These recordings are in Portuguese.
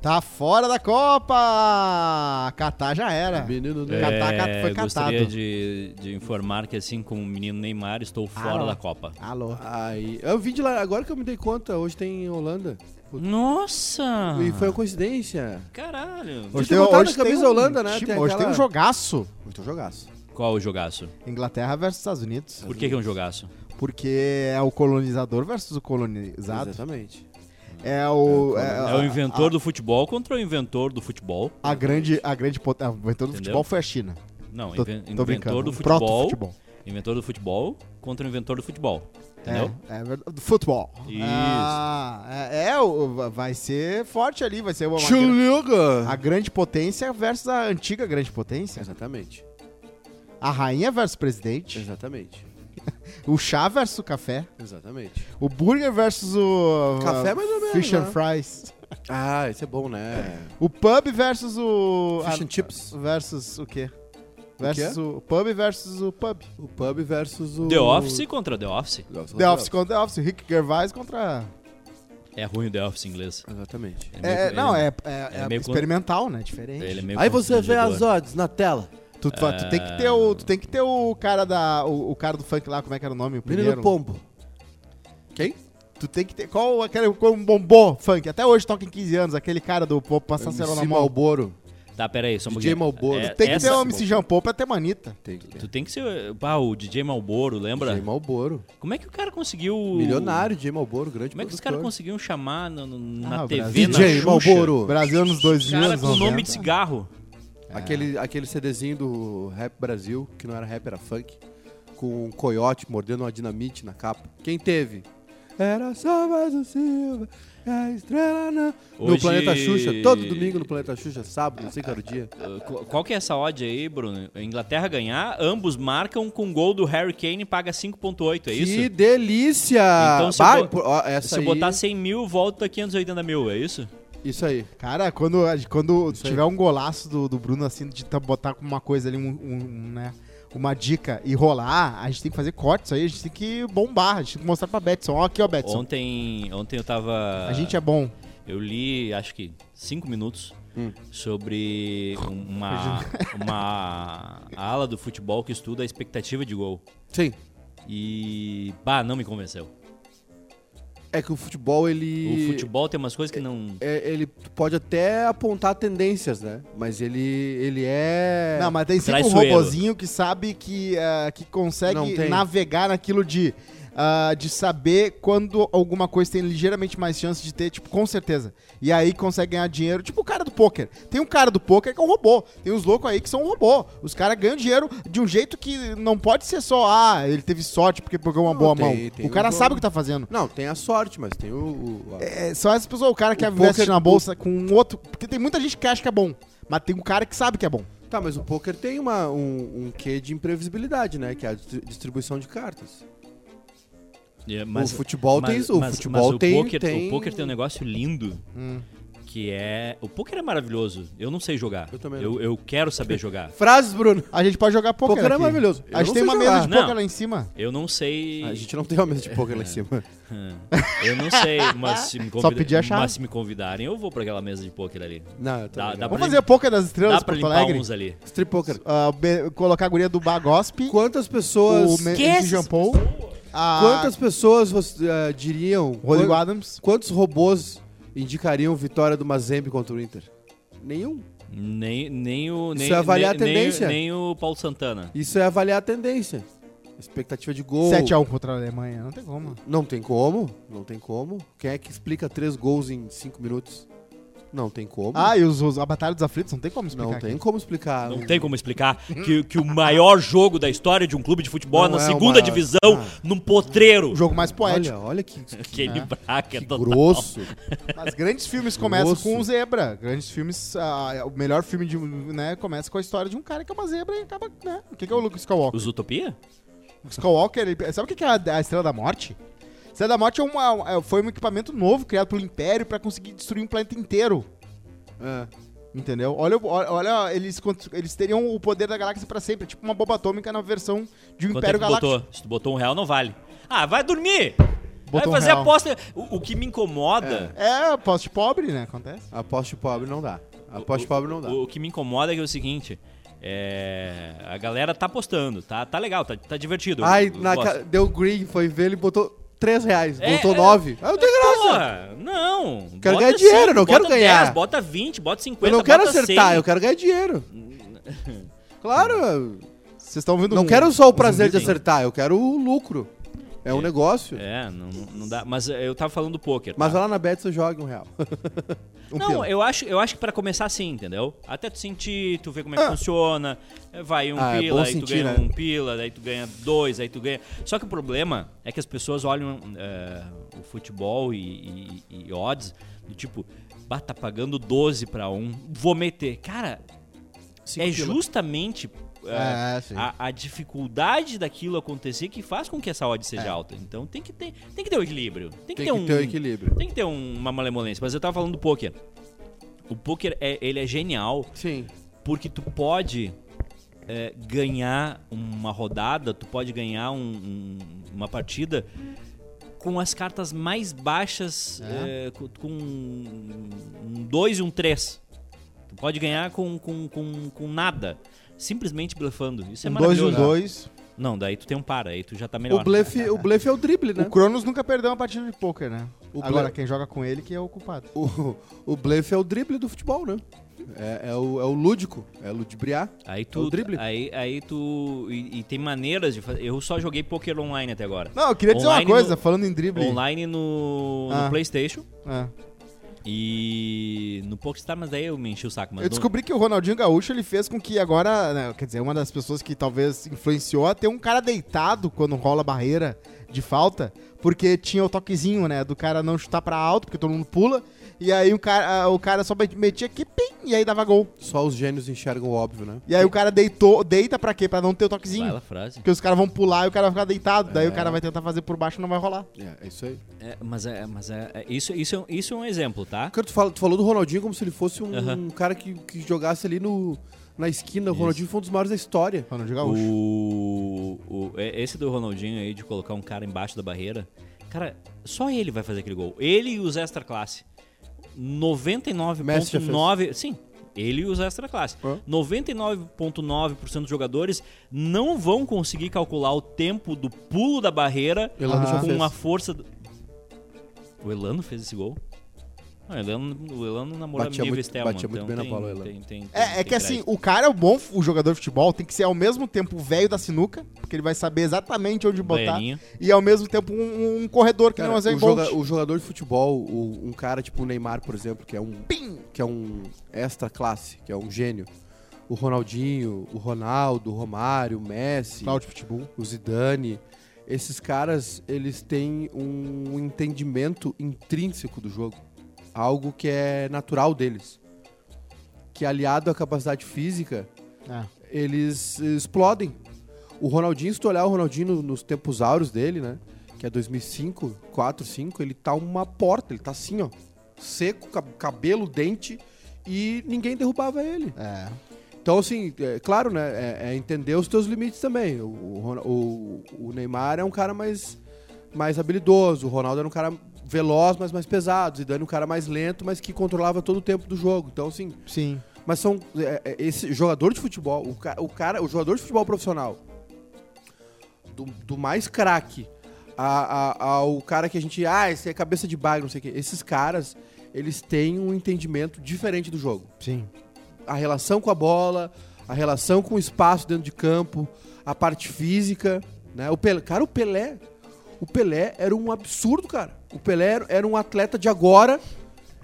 Tá fora da Copa! Catar já era. Menino? É. Catar, cat- foi gostaria catado. de, de informar que, assim como o menino Neymar, estou fora Ah. da Copa. Alô. Aí, eu vi de lá, agora que eu me dei conta, hoje tem Holanda. Nossa! E foi uma coincidência. Caralho! Hoje tem botaram a camisa Holanda, né? Tem hoje aquela- tem um jogaço. Muito jogaço. Qual o jogaço? Inglaterra versus Estados Unidos. Por que, que é um jogaço? Porque é o colonizador versus o colonizado. Exatamente. É o. É o inventor do futebol contra o inventor do futebol. A, a grande, a grande O inventor do Entendeu? futebol foi a China. Não, Tô, inven- tô brincando. inventor do Um futebol. Inventor do futebol contra o inventor do futebol. Entendeu? É, é verdade. Do futebol. Isso. Ah, é, é, o- vai ser forte ali, vai ser uma, Chuliga! a grande potência versus a antiga grande potência. Exatamente. A rainha versus o presidente. Exatamente. O chá versus o café. Exatamente. O burger versus o. Café mais ou menos, Fish and né? fries. Ah, esse é bom, né? O pub versus o. Fish a- and chips. Versus o quê? O Versus quê? o, pub versus o pub. O pub versus o... The Office contra The Office. The Office. The Office contra The Office. Rick Gervais contra. É ruim o The Office em inglês. Exatamente. É É, meio- não, ele- é, é, é meio experimental, né? Diferente. ele é meio Aí você vê as odds na tela. Tu, tu- tu tem que ter o, tu tem que ter o cara da, o, o cara do funk lá, como é que era o nome? O primeiro. Menino Pombo. Quem? Tu tem que ter qual aquele qual um bombô funk? Até hoje toca em 15 anos, aquele cara do Pop passar cerol na mão. Malboro. Tá, peraí, só um DJ. Malboro. É, Tem que ter o MC Jean Paul pra ter manita. Tem que ter. Tu tem que ser. Ah, o DJ Malboro, lembra? DJ Malboro. Como é que o cara conseguiu. Milionário, DJ Malboro, grande Como é que os caras conseguiram chamar no- no- na Ah, TV, Brasil. na DJ? Malboro. Brasil nos 2000, Cara anos com nome 90. de cigarro. Aquele, aquele CDzinho do Rap Brasil, que não era rap, era funk, com um coiote mordendo uma dinamite na capa. Quem teve? Era só mais o Silva, a estrela na... No Hoje- Planeta Xuxa, todo domingo no Planeta Xuxa, sábado, não sei que era o dia. Uh, qu- Qual que é essa odd aí, Bruno? A Inglaterra ganhar, ambos marcam com gol do Harry Kane paga 5.8, é que isso? delícia! Então, se, Bah, bo- pô, ó, essa se aí, botar 100 mil, volta 580 mil, é isso? Isso aí. Cara, quando, quando Isso aí. tiver um golaço do, do Bruno assim, de tá- botar com uma coisa ali, um, um, né, uma dica e rolar, a gente tem que fazer cortes aí, a gente tem que bombar, a gente tem que mostrar pra Betson. Ó, aqui, ó, Betson. Ontem, ontem eu tava. A gente é bom. Eu li, acho que, 5 minutos Hum. sobre uma, uma ala do futebol que estuda a expectativa de gol. Sim. E. Bah, não me convenceu. É que o futebol, ele... O futebol tem umas coisas que não. é- ele pode até apontar tendências, né? Mas ele, ele é... Não, mas tem sempre um robozinho que sabe que, ah, que consegue navegar naquilo de, ah, de saber quando alguma coisa tem ligeiramente mais chance de ter, tipo, com certeza. E aí consegue ganhar dinheiro, tipo o cara do poker. Tem um cara do poker que é um robô. Tem uns loucos aí que são um robô. Os caras ganham dinheiro de um jeito que não pode ser só, ah, ele teve sorte porque pegou uma Não, boa tem- mão. tem o cara um sabe o que tá fazendo. Não, tem a sorte, mas tem o... o- a- É, são essas pessoas, o cara que O investe poker- na bolsa com um outro. Porque tem muita gente que acha que é bom. Mas tem um cara que sabe que é bom. Tá, mas o poker tem uma, um, um quê de imprevisibilidade, né? Que é a distri- distribuição de cartas. É, o futebol tem isso. O mas- futebol mas o tem, poker, tem... O poker tem um negócio lindo. Hum. Que é. O poker é maravilhoso. Eu não sei jogar. Eu também Eu, eu quero saber jogar. Frases, Bruno. A gente pode jogar poker. Poker é aqui. maravilhoso. A Eu gente não tem uma jogar. mesa de Não. poker lá em cima. Eu não sei. A gente não tem uma mesa de poker lá em cima. Eu não sei, mas se me, Só pedir a chave. mas se me convidarem, eu vou pra aquela mesa de poker ali. Não, eu tô Dá- dá Vamos fazer o poker das estrelas Dá pra Porto Alegre. uns ali. Strip poker. Be- colocar a guria do Bagosp, Quantas pessoas... o Me- Paul, a Quantas pessoas você, eh, diriam... Rodrigo quan- Adams. Quantos robôs indicariam vitória do Mazembe contra o Inter? Nenhum. Nem, nem o. Nem, Isso é avaliar nem, a tendência. Nem, nem o Paulo Santana. Isso é avaliar a tendência. Expectativa de gol. 7x1 contra a Alemanha, não tem como. Não tem como. Não tem como. Quem é que explica três gols em cinco minutos? Não tem como. Ah, e os, os- a Batalha dos Aflitos, não tem como explicar. não tem aqui. como explicar. Não Um- tem como explicar que, que o maior jogo da história de um clube de futebol Não é na é segunda uma- divisão, Ah. num potreiro. O jogo mais poético. Olha, olha que, que, Aquele É. braca que total. grosso. Mas grandes filmes começam Grosso. com o zebra. Grandes filmes, ah, o melhor filme de, né, começa com a história de um cara que é uma zebra e acaba, né? O que, que é o Luke Skywalker? Os Utopia? O Skywalker, ele- sabe o que que é a, a Estrela da Morte? Estrela da Morte é uma, é- foi um equipamento novo criado pelo Império pra conseguir destruir um planeta inteiro. É. Entendeu? Olha, olha, eles, eles teriam o poder da galáxia pra sempre. Tipo uma bomba atômica na versão de um Quanto é Império tu Galáctico. botou? Se tu botou um real, não vale. Ah, vai dormir! Vai Botou um fazer real. aposta. O, o que me incomoda. É, poste pobre, né? Acontece. Aposte pobre não dá. Aposte pobre não dá. O, o que me incomoda é que é o seguinte. É, a galera tá apostando, tá, tá legal, tá, tá divertido. Ai, eu na ca- deu green, foi ver, ele botou 3 reais, É, botou é. 9. Ah, não tem graça. Porra, não. Quero bota ganhar dinheiro, cinco, não quero bota ganhar. 10, bota 20, bota 50, Eu não quero acertar, 100. eu quero ganhar dinheiro. Claro, Vocês estão ouvindo não um- quero só o prazer de acertar, eu quero o lucro. É um negócio. É, não, não- dá. Mas eu tava falando do poker. Mas tá? lá na Bet você joga um real. um não, pila. eu acho, eu acho que pra começar assim, entendeu? Até tu sentir, tu ver como é que funciona. Vai um Ah, é pila, bom aí tu sentir, ganha né? um pila, daí tu ganha dois, aí tu ganha. Só que o problema é que as pessoas olham é, o futebol e, e- e odds do tipo, bah, tá pagando 12 pra um, vou meter. Cara, Cinco é pila. justamente é, É, sim. a, a dificuldade daquilo acontecer que faz com que essa odd seja alta. Então tem que ter, tem que ter o equilíbrio. Tem que Tem ter que um ter o equilíbrio. tem que ter um- uma malemolência. Mas eu tava falando do poker. O poker é, ele é genial Sim. porque tu pode é, ganhar uma rodada, tu pode ganhar um- um- uma partida com as cartas mais baixas, é, co- com um 2 e um 3. Tu pode ganhar com, com, com, com nada. Simplesmente blefando. Isso é Um dois e um maravilhoso. dois. Não, daí tu tem um para, aí tu já tá melhor. O blefe, o blefe é o drible, né? O Cronos nunca perdeu uma partida de pôquer, né? O Agora, quem joga com ele que é o culpado. O, o blefe é o drible do futebol, né? É, é o, é o lúdico, é ludibriar. Aí É tu, o drible. Aí, aí tu. E, e tem maneiras de fazer. Eu só joguei poker online até agora. Não, eu queria dizer Online uma coisa, no- falando em drible. Online no, no Ah. PlayStation É. e no PokerStar, mas daí eu me enchi o saco. Eu descobri que o Ronaldinho Gaúcho ele fez com que agora, né, quer dizer, uma das pessoas que talvez influenciou a ter um cara deitado quando rola barreira de falta, porque tinha o toquezinho, né, do cara não chutar pra alto, porque todo mundo pula, e aí o cara, o cara só metia aqui, pim, e aí dava gol. Só os gênios enxergam o óbvio, né? E aí o cara deitou, deita pra quê? Pra não ter o toquezinho. lá, frase. Porque os caras vão pular e o cara vai ficar deitado, daí o cara vai tentar fazer por baixo e não vai rolar. É, é isso aí. É, mas é, mas é, é- isso, isso, é um- isso é um exemplo, tá? Cara, tu, fala- tu falou do Ronaldinho como se ele fosse um, Aham. cara que, que jogasse ali no, na esquina. O. Ronaldinho foi um dos maiores da história. Ronaldinho Gaúcho. O, o- é- esse do Ronaldinho aí de colocar um cara embaixo da barreira, cara, só ele vai fazer aquele gol. Ele e os extra classe. Messi já 99.9, sim. Ele e os extra classe. Hã? 99.9% dos jogadores não vão conseguir calcular o tempo do pulo da barreira Elano com a força do... O Elano fez esse gol? Não, o Elano, o Elano namorou Batia muito- Stelman, batia muito então bem na tem- bola, o Elano. tem- tem- tem- É, é que assim, o cara é o bom, o jogador de futebol, tem que ser ao mesmo tempo o velho da sinuca, porque ele vai saber exatamente onde botar, Baianinho. e ao mesmo tempo um, um corredor que Cara, nem o o, joga- o jogador de futebol, o- um cara tipo o Neymar, por exemplo, que é um que é um extra classe, que é um gênio. O Ronaldinho, o Ronaldo, o Romário, o Messi, Cláudio Pitbull. o Zidane, esses caras, eles têm um entendimento intrínseco do jogo, algo que é natural deles. Que aliado à capacidade física, É. eles explodem. O Ronaldinho, se tu olhar o Ronaldinho no- nos tempos áureos dele, né? Que é 2005, 4, 5, ele tá uma porta, ele tá assim, ó. Seco, cab- cabelo, dente, e ninguém derrubava ele. É. Então, assim, é, claro, né? É, é entender os teus limites também. O, o- o Neymar é um cara mais, mais habilidoso, o Ronaldo era um cara veloz, mas mais pesado, o Zidane um cara mais lento, mas que controlava todo o tempo do jogo. Então, assim, Sim. mas são é, é, esse jogador de futebol, o, ca- o cara, o jogador de futebol profissional, do, do mais craque ao cara que a gente, ah, esse é cabeça de bagre, não sei o quê. Esses caras, eles têm um entendimento diferente do jogo. Sim. A relação com a bola, a relação com o espaço dentro de campo, a parte física, né? O Pelé, cara, o Pelé, o Pelé era um absurdo, cara. O Pelé era- um atleta de agora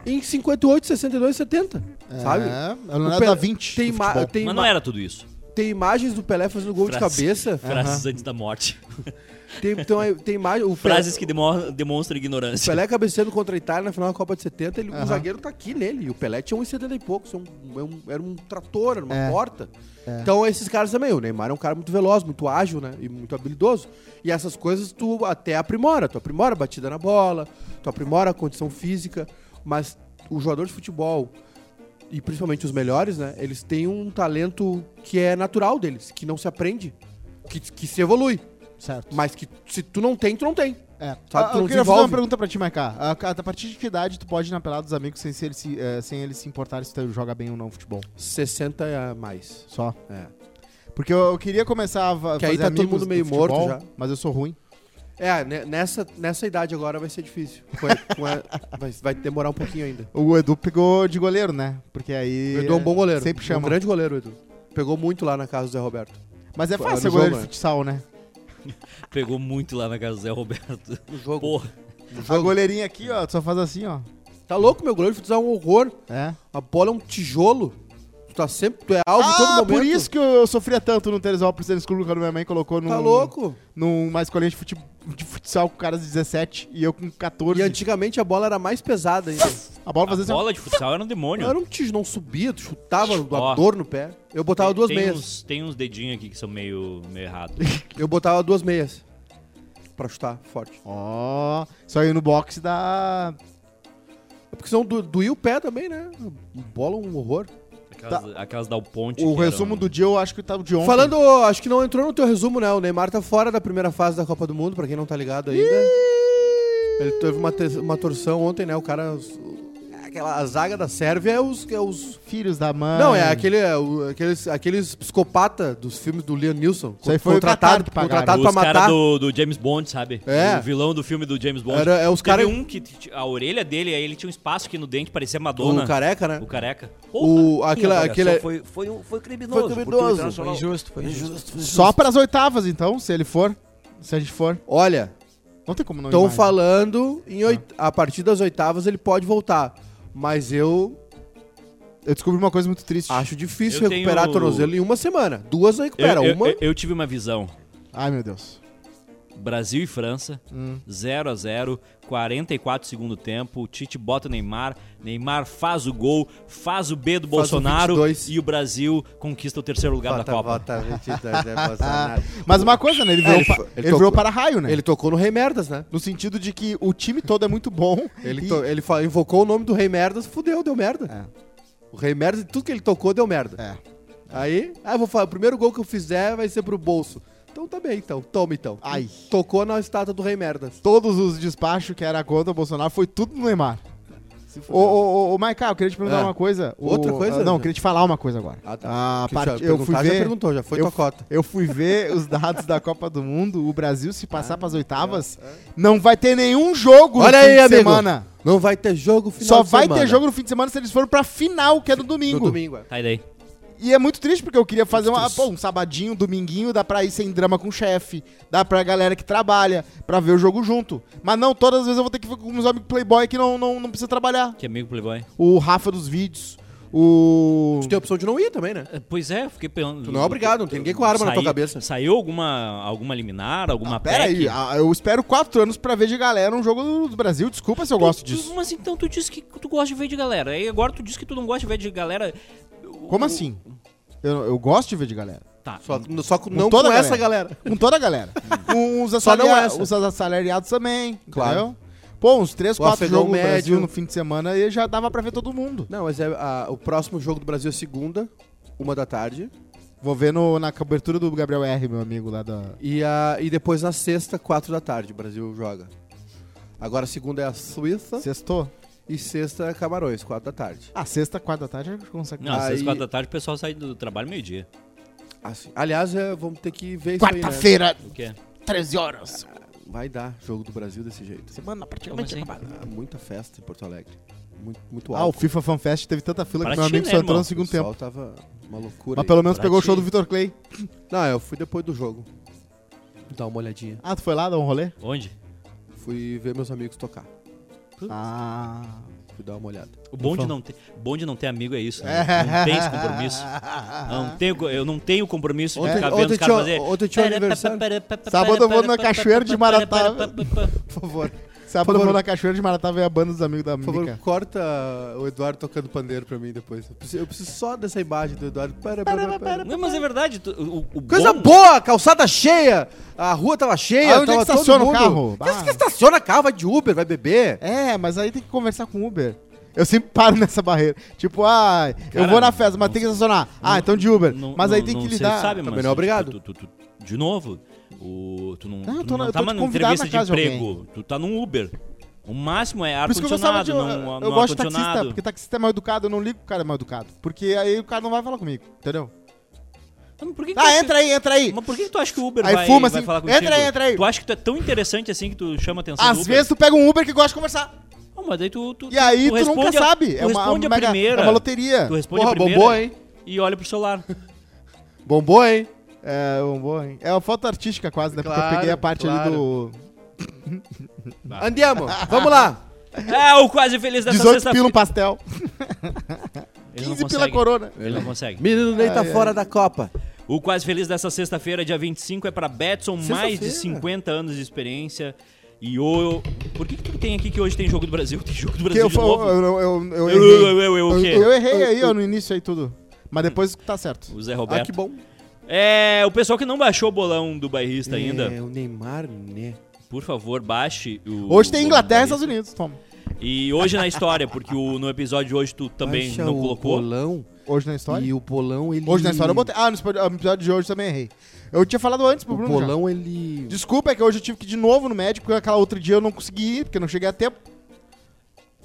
em 58, 62, 70, sabe? É, é o O Pelé- da Vinci. Tem, tem, Mas não era tudo isso. tem imagens do Pelé fazendo gol de Frases- cabeça. Frases antes da morte. Tem, então, é- tem imagem. O Pelé, Frases que demo- demonstram o ignorância. Pelé cabeceando contra a Itália na final da Copa de 70, ele, o Aham. zagueiro tá aqui nele. E o Pelé tinha 1,70 e poucos. Um, é um- era um trator, era uma É. porta. É. Então, esses caras também. O Neymar é um cara muito veloz, muito ágil, né? E muito habilidoso. E essas coisas tu até aprimora. Tu aprimora a batida na bola, tu aprimora a condição física. Mas o jogador de futebol, e principalmente os melhores, né? Eles têm um talento que é natural deles, que não se aprende, que, que se evolui. Certo. Mas que se tu não tem, tu não tem. É. Sabe, Ah, eu queria fazer uma pergunta pra ti, Maiká. A, a partir de que idade tu pode ir na pelada dos amigos sem, se ele se, eh, sem eles se importarem se tu joga bem ou não futebol? 60 a mais. Só. É. Porque eu, eu queria começar a va- Que aí fazer tá todo amigos mundo meio do futebol, morto já. Mas eu sou ruim. É, ne- nessa, nessa idade agora vai ser difícil. Com a- com a- vai, vai demorar um pouquinho ainda. O Edu pegou de goleiro, né? Porque aí. O Edu é um bom goleiro. Sempre É chama. Um grande goleiro, Edu. Pegou muito lá na casa do Zé Roberto. Mas é fácil ser goleiro de né? futsal, né? Pegou muito lá na casa do Zé Roberto. No jogo. Porra. No A jogo. goleirinha aqui, ó, tu só faz assim, ó. Tá louco, meu goleiro de futsal é um horror. É. A bola é um tijolo. Tu tá sempre. Tu é alvo todo Ah, momento. por isso que eu sofria tanto no Teresópolis Tênis Clube quando minha mãe colocou num, Tá louco? numa escolinha de, fute- de futsal com caras de 17 e eu com 14. E antigamente a bola era mais pesada ainda. A bola A fazia assim, bola de futsal era um demônio. Era um tijolo, não subia, tu chutava, Ó. a dor no pé. Eu botava duas tem meias. Uns, tem uns dedinhos aqui que são meio, meio errados. Eu botava duas meias. Pra chutar forte. Ó, só ir no boxe dá. É porque senão do, doía o pé também, né? Bola é um horror. Aquelas, aquelas da Ponte. O resumo eram- do dia eu acho que tá de ontem. Falando, acho que não entrou no teu resumo, né? O Neymar tá fora da primeira fase da Copa do Mundo, pra quem não tá ligado ainda. Ele teve uma, uma torção ontem, né? O cara. Aquela, a zaga da Sérvia é os. É os Filhos da mãe. não, é aquele, é o- aqueles, aqueles psicopata dos filmes do Liam Neeson. Isso aí foi o Qatar que pagaram. contratado pra Os caras matar. do, do James Bond, sabe? É. O vilão do filme do James Bond. Era- é os Teve cara- um que t- a orelha dele, aí ele tinha um espaço aqui no dente, parecia Madonna. O careca, né? O careca. Porra. O, aquela, aquele, foi, foi, um- foi criminoso. Foi criminoso. tudo internacional. Foi injusto, foi injusto. Só pras oitavas, então, se ele for. Se a gente for. olha, Não tem como não ir estão mais, né? falando em oit- a partir das oitavas ele pode voltar. Mas eu Eu descobri uma coisa muito triste. acho difícil Eu recuperar tenho- a tornozelo em uma semana. Duas recupera, eu, eu- uma. eu- eu tive uma visão. Ai, meu Deus. Brasil e França, Hum. 0 a 0 44 segundo tempo. O Tite bota o Neymar. Neymar faz o gol, faz o B do Faz o Bolsonaro 22. e o Brasil conquista o terceiro lugar da Copa. bota 22, é Bolsonaro. Mas uma coisa, né? Ele É, virou, ele foi- ele ele tocou- virou para raio, né? Ele tocou no Rei Merdas, né? No sentido de que o time todo é muito bom. Ele, e- to- ele fa- invocou o nome do Rei Merdas, fudeu, deu merda. É. O Rei Merdas, tudo que ele tocou deu merda. É. Aí, ah, eu vou falar, o primeiro gol que eu fizer vai ser pro bolso. Então tá bem, então. Toma, então. Ai. Tocou na estátua do Rei Merdas. Todos os despachos que era contra o Bolsonaro foi tudo no Neymar. Ô, ô, ô, ô Maiká, eu queria te perguntar É. uma coisa. O- Outra coisa? ah, Não, eu queria te falar uma coisa agora. Ah, tá. A Que part- já Eu fui perguntar, já ver. perguntou, já foi eu, tua cota. eu fui ver os dados da Copa do Mundo. O Brasil, se passar pras oitavas, não vai ter nenhum jogo Olha no fim aí, de amigo. semana. Não vai ter jogo final Só de vai semana. ter jogo no fim de semana se eles forem pra final, que é no no domingo. domingo. é. Tá aí daí. E é muito triste porque eu queria fazer uma, pô, um sabadinho, um dominguinho, dá pra ir sem drama com o chefe, dá pra galera que trabalha, pra ver o jogo junto. Mas não, todas as vezes eu vou ter que ficar com meus amigos playboy que não, não, não precisa trabalhar. Que amigo Playboy. O Rafa dos vídeos, o... Tu tem a opção de não ir também, né? É, Pois é, fiquei pensando. Tu não é obrigado, não tem ninguém com arma na tua cabeça. Saiu alguma, alguma liminar, alguma Ah, Pera aí, ah, eu espero quatro anos pra ver de galera um jogo do, Brasil. Desculpa se eu gosto Tu- disso. Mas então tu disse que tu gosta de ver de galera. Aí agora tu disse que tu não gosta de ver de galera. Como assim? Eu, eu gosto de ver de galera. Tá. Só, só com- não toda com a essa galera. Com toda a galera. com os, Só não essa. os assalariados também, Claro. entendeu? Pô, uns três, O quatro afegão jogos no médio. Brasil no fim de semana e já dava pra ver todo mundo. Não, mas é a- o próximo jogo do Brasil é segunda, uma da tarde. Vou ver no- na cobertura do Gabriel R, meu amigo lá da... E, a, e depois na sexta, quatro da tarde, o Brasil joga. Agora segunda é a Suíça Sextou? E sexta é Camarões, quatro da tarde. Ah, sexta, quarta da tarde, a gente consegue. Não, às Aí- seis, quatro da tarde o pessoal sai do trabalho meio-dia. Assim. Aliás, é, vamos ter que ver isso aí, né? Quarta-feira, O quê? 13 horas. Vai dar jogo do Brasil desse jeito. Semana praticamente Como assim? acabada. Ah, muita festa em Porto Alegre. Muito, muito Ah, o. FIFA Fan Fest teve tanta fila Pra que meu ti, amigo né, só entrou irmão? no segundo o pessoal tempo. tava uma loucura. Mas aí. pelo menos Pra pegou o ti. show do Vitor Clay. Não, eu fui depois do jogo. Dar uma olhadinha. Ah, tu foi lá dar um rolê? Onde? Fui ver meus amigos tocar. Ah. Fui dar uma olhada. O bom de Ufa. não ter, bom de não ter amigo é isso. Né? Não tem esse compromisso. Não tenho, eu não tenho compromisso de Ontem, ficar vendo ontem, os caras tinha, fazer. ontem tinha um aniversário. Sábado eu vou na Cachoeira de Maratá. Por favor. Favor. vou na Cachoeira de Maratá ver a banda dos amigos da Por favor, Mica. corta o Eduardo tocando pandeiro pra mim depois. Eu preciso, eu preciso só dessa imagem do Eduardo. Para, para, para. Não, mas é verdade. tu- o, o Coisa bom- boa! Calçada cheia! A rua tava cheia, Ah, onde é tava que estaciona todo o mundo. carro? Que, Ah. que estaciona carro, vai de Uber, vai beber. É, mas aí tem que conversar com o Uber. Eu sempre paro nessa barreira. Tipo, ah, eu Cara, vou na festa, mas não- tem que estacionar. Ah, então de Uber. Não- mas aí não- tem não que sei lidar. Sabe, Também mas, não é obrigado. tu- tu- tu- de novo, O, tu não, Não, eu tu tô na- não eu tá numa entrevista na de casa de emprego. Tu tá num Uber. O máximo é Por isso que eu gostava de. ar-condicionado, Eu, não, eu não gosto de taxista, porque taxista é mal educado, eu não ligo que o cara é mal educado. Porque aí o cara não vai falar comigo, entendeu? Mas por que que tu Ah, acha entra aí, entra aí. Mas por que que tu acha que o Uber Aí vai, fuma vai assim, falar contigo? entra aí, entra aí. Tu acha que tu é tão interessante assim que tu chama a atenção Às do Uber? vezes tu pega um Uber que gosta de conversar. Não, mas daí tu, tu, E aí tu, nunca responde a- sabe. Tu É uma, responde a mega- primeira. é uma loteria. Tu responde Porra, a primeira bombou, hein? e olha pro celular. Bombou, hein? É, um bom, hein? É uma foto artística quase, né? Porque eu Claro, peguei a parte ali claro. do. Andiamo, vamos lá. É, o quase feliz dessa 18 sexta-feira. pila um pastel. Ele não 15 pila corona. Ele não consegue. Menino Ney tá Ai, ai. fora da Copa. O quase feliz dessa sexta-feira, dia 25, é pra Betson, mais de Sexta-feira. 50 anos de experiência. E o. Por que, que tu tem aqui que hoje tem jogo do Brasil? Tem jogo do Brasil eu, de novo? eu, eu, eu, eu, Eu, errei. eu, eu, eu? Eu errei aí ó, no início aí tudo. Mas depois tá certo. O Zé Ah, Roberto. que bom. É, o pessoal que não baixou o bolão do bairrista ainda, É, o Neymar, né? por favor, baixe o. Hoje tem Inglaterra e. Estados Unidos, toma. E hoje na história, porque o, no episódio de hoje tu também Baixa não o colocou. Bolão, Hoje na história? e o Bolão, ele... Hoje na história eu botei. Ah, no episódio de hoje também errei. Eu tinha falado antes pro O Bruno. já. Bolão, ele... Desculpa, é que hoje eu tive que ir de novo no médico, porque aquela outra dia eu não consegui ir, porque eu não cheguei a tempo.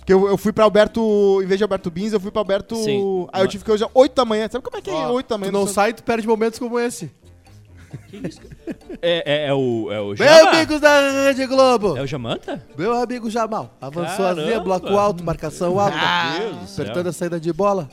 Porque eu, eu fui pra Alberto, em vez de Alberto Bins, eu fui pra Alberto. Sim. Aí eu tive que hoje às 8 da manhã. Sabe como é que é Ó, 8 da manhã? Tu não sai, tu perde momentos como esse. É, é, é o. É o Meus amigos da Rede Globo. É o Jamanta? Meu amigo Jamal. Avançou Caramba. a linha, bloco alto, marcação alta. Meu Deus. Apertando a saída de bola.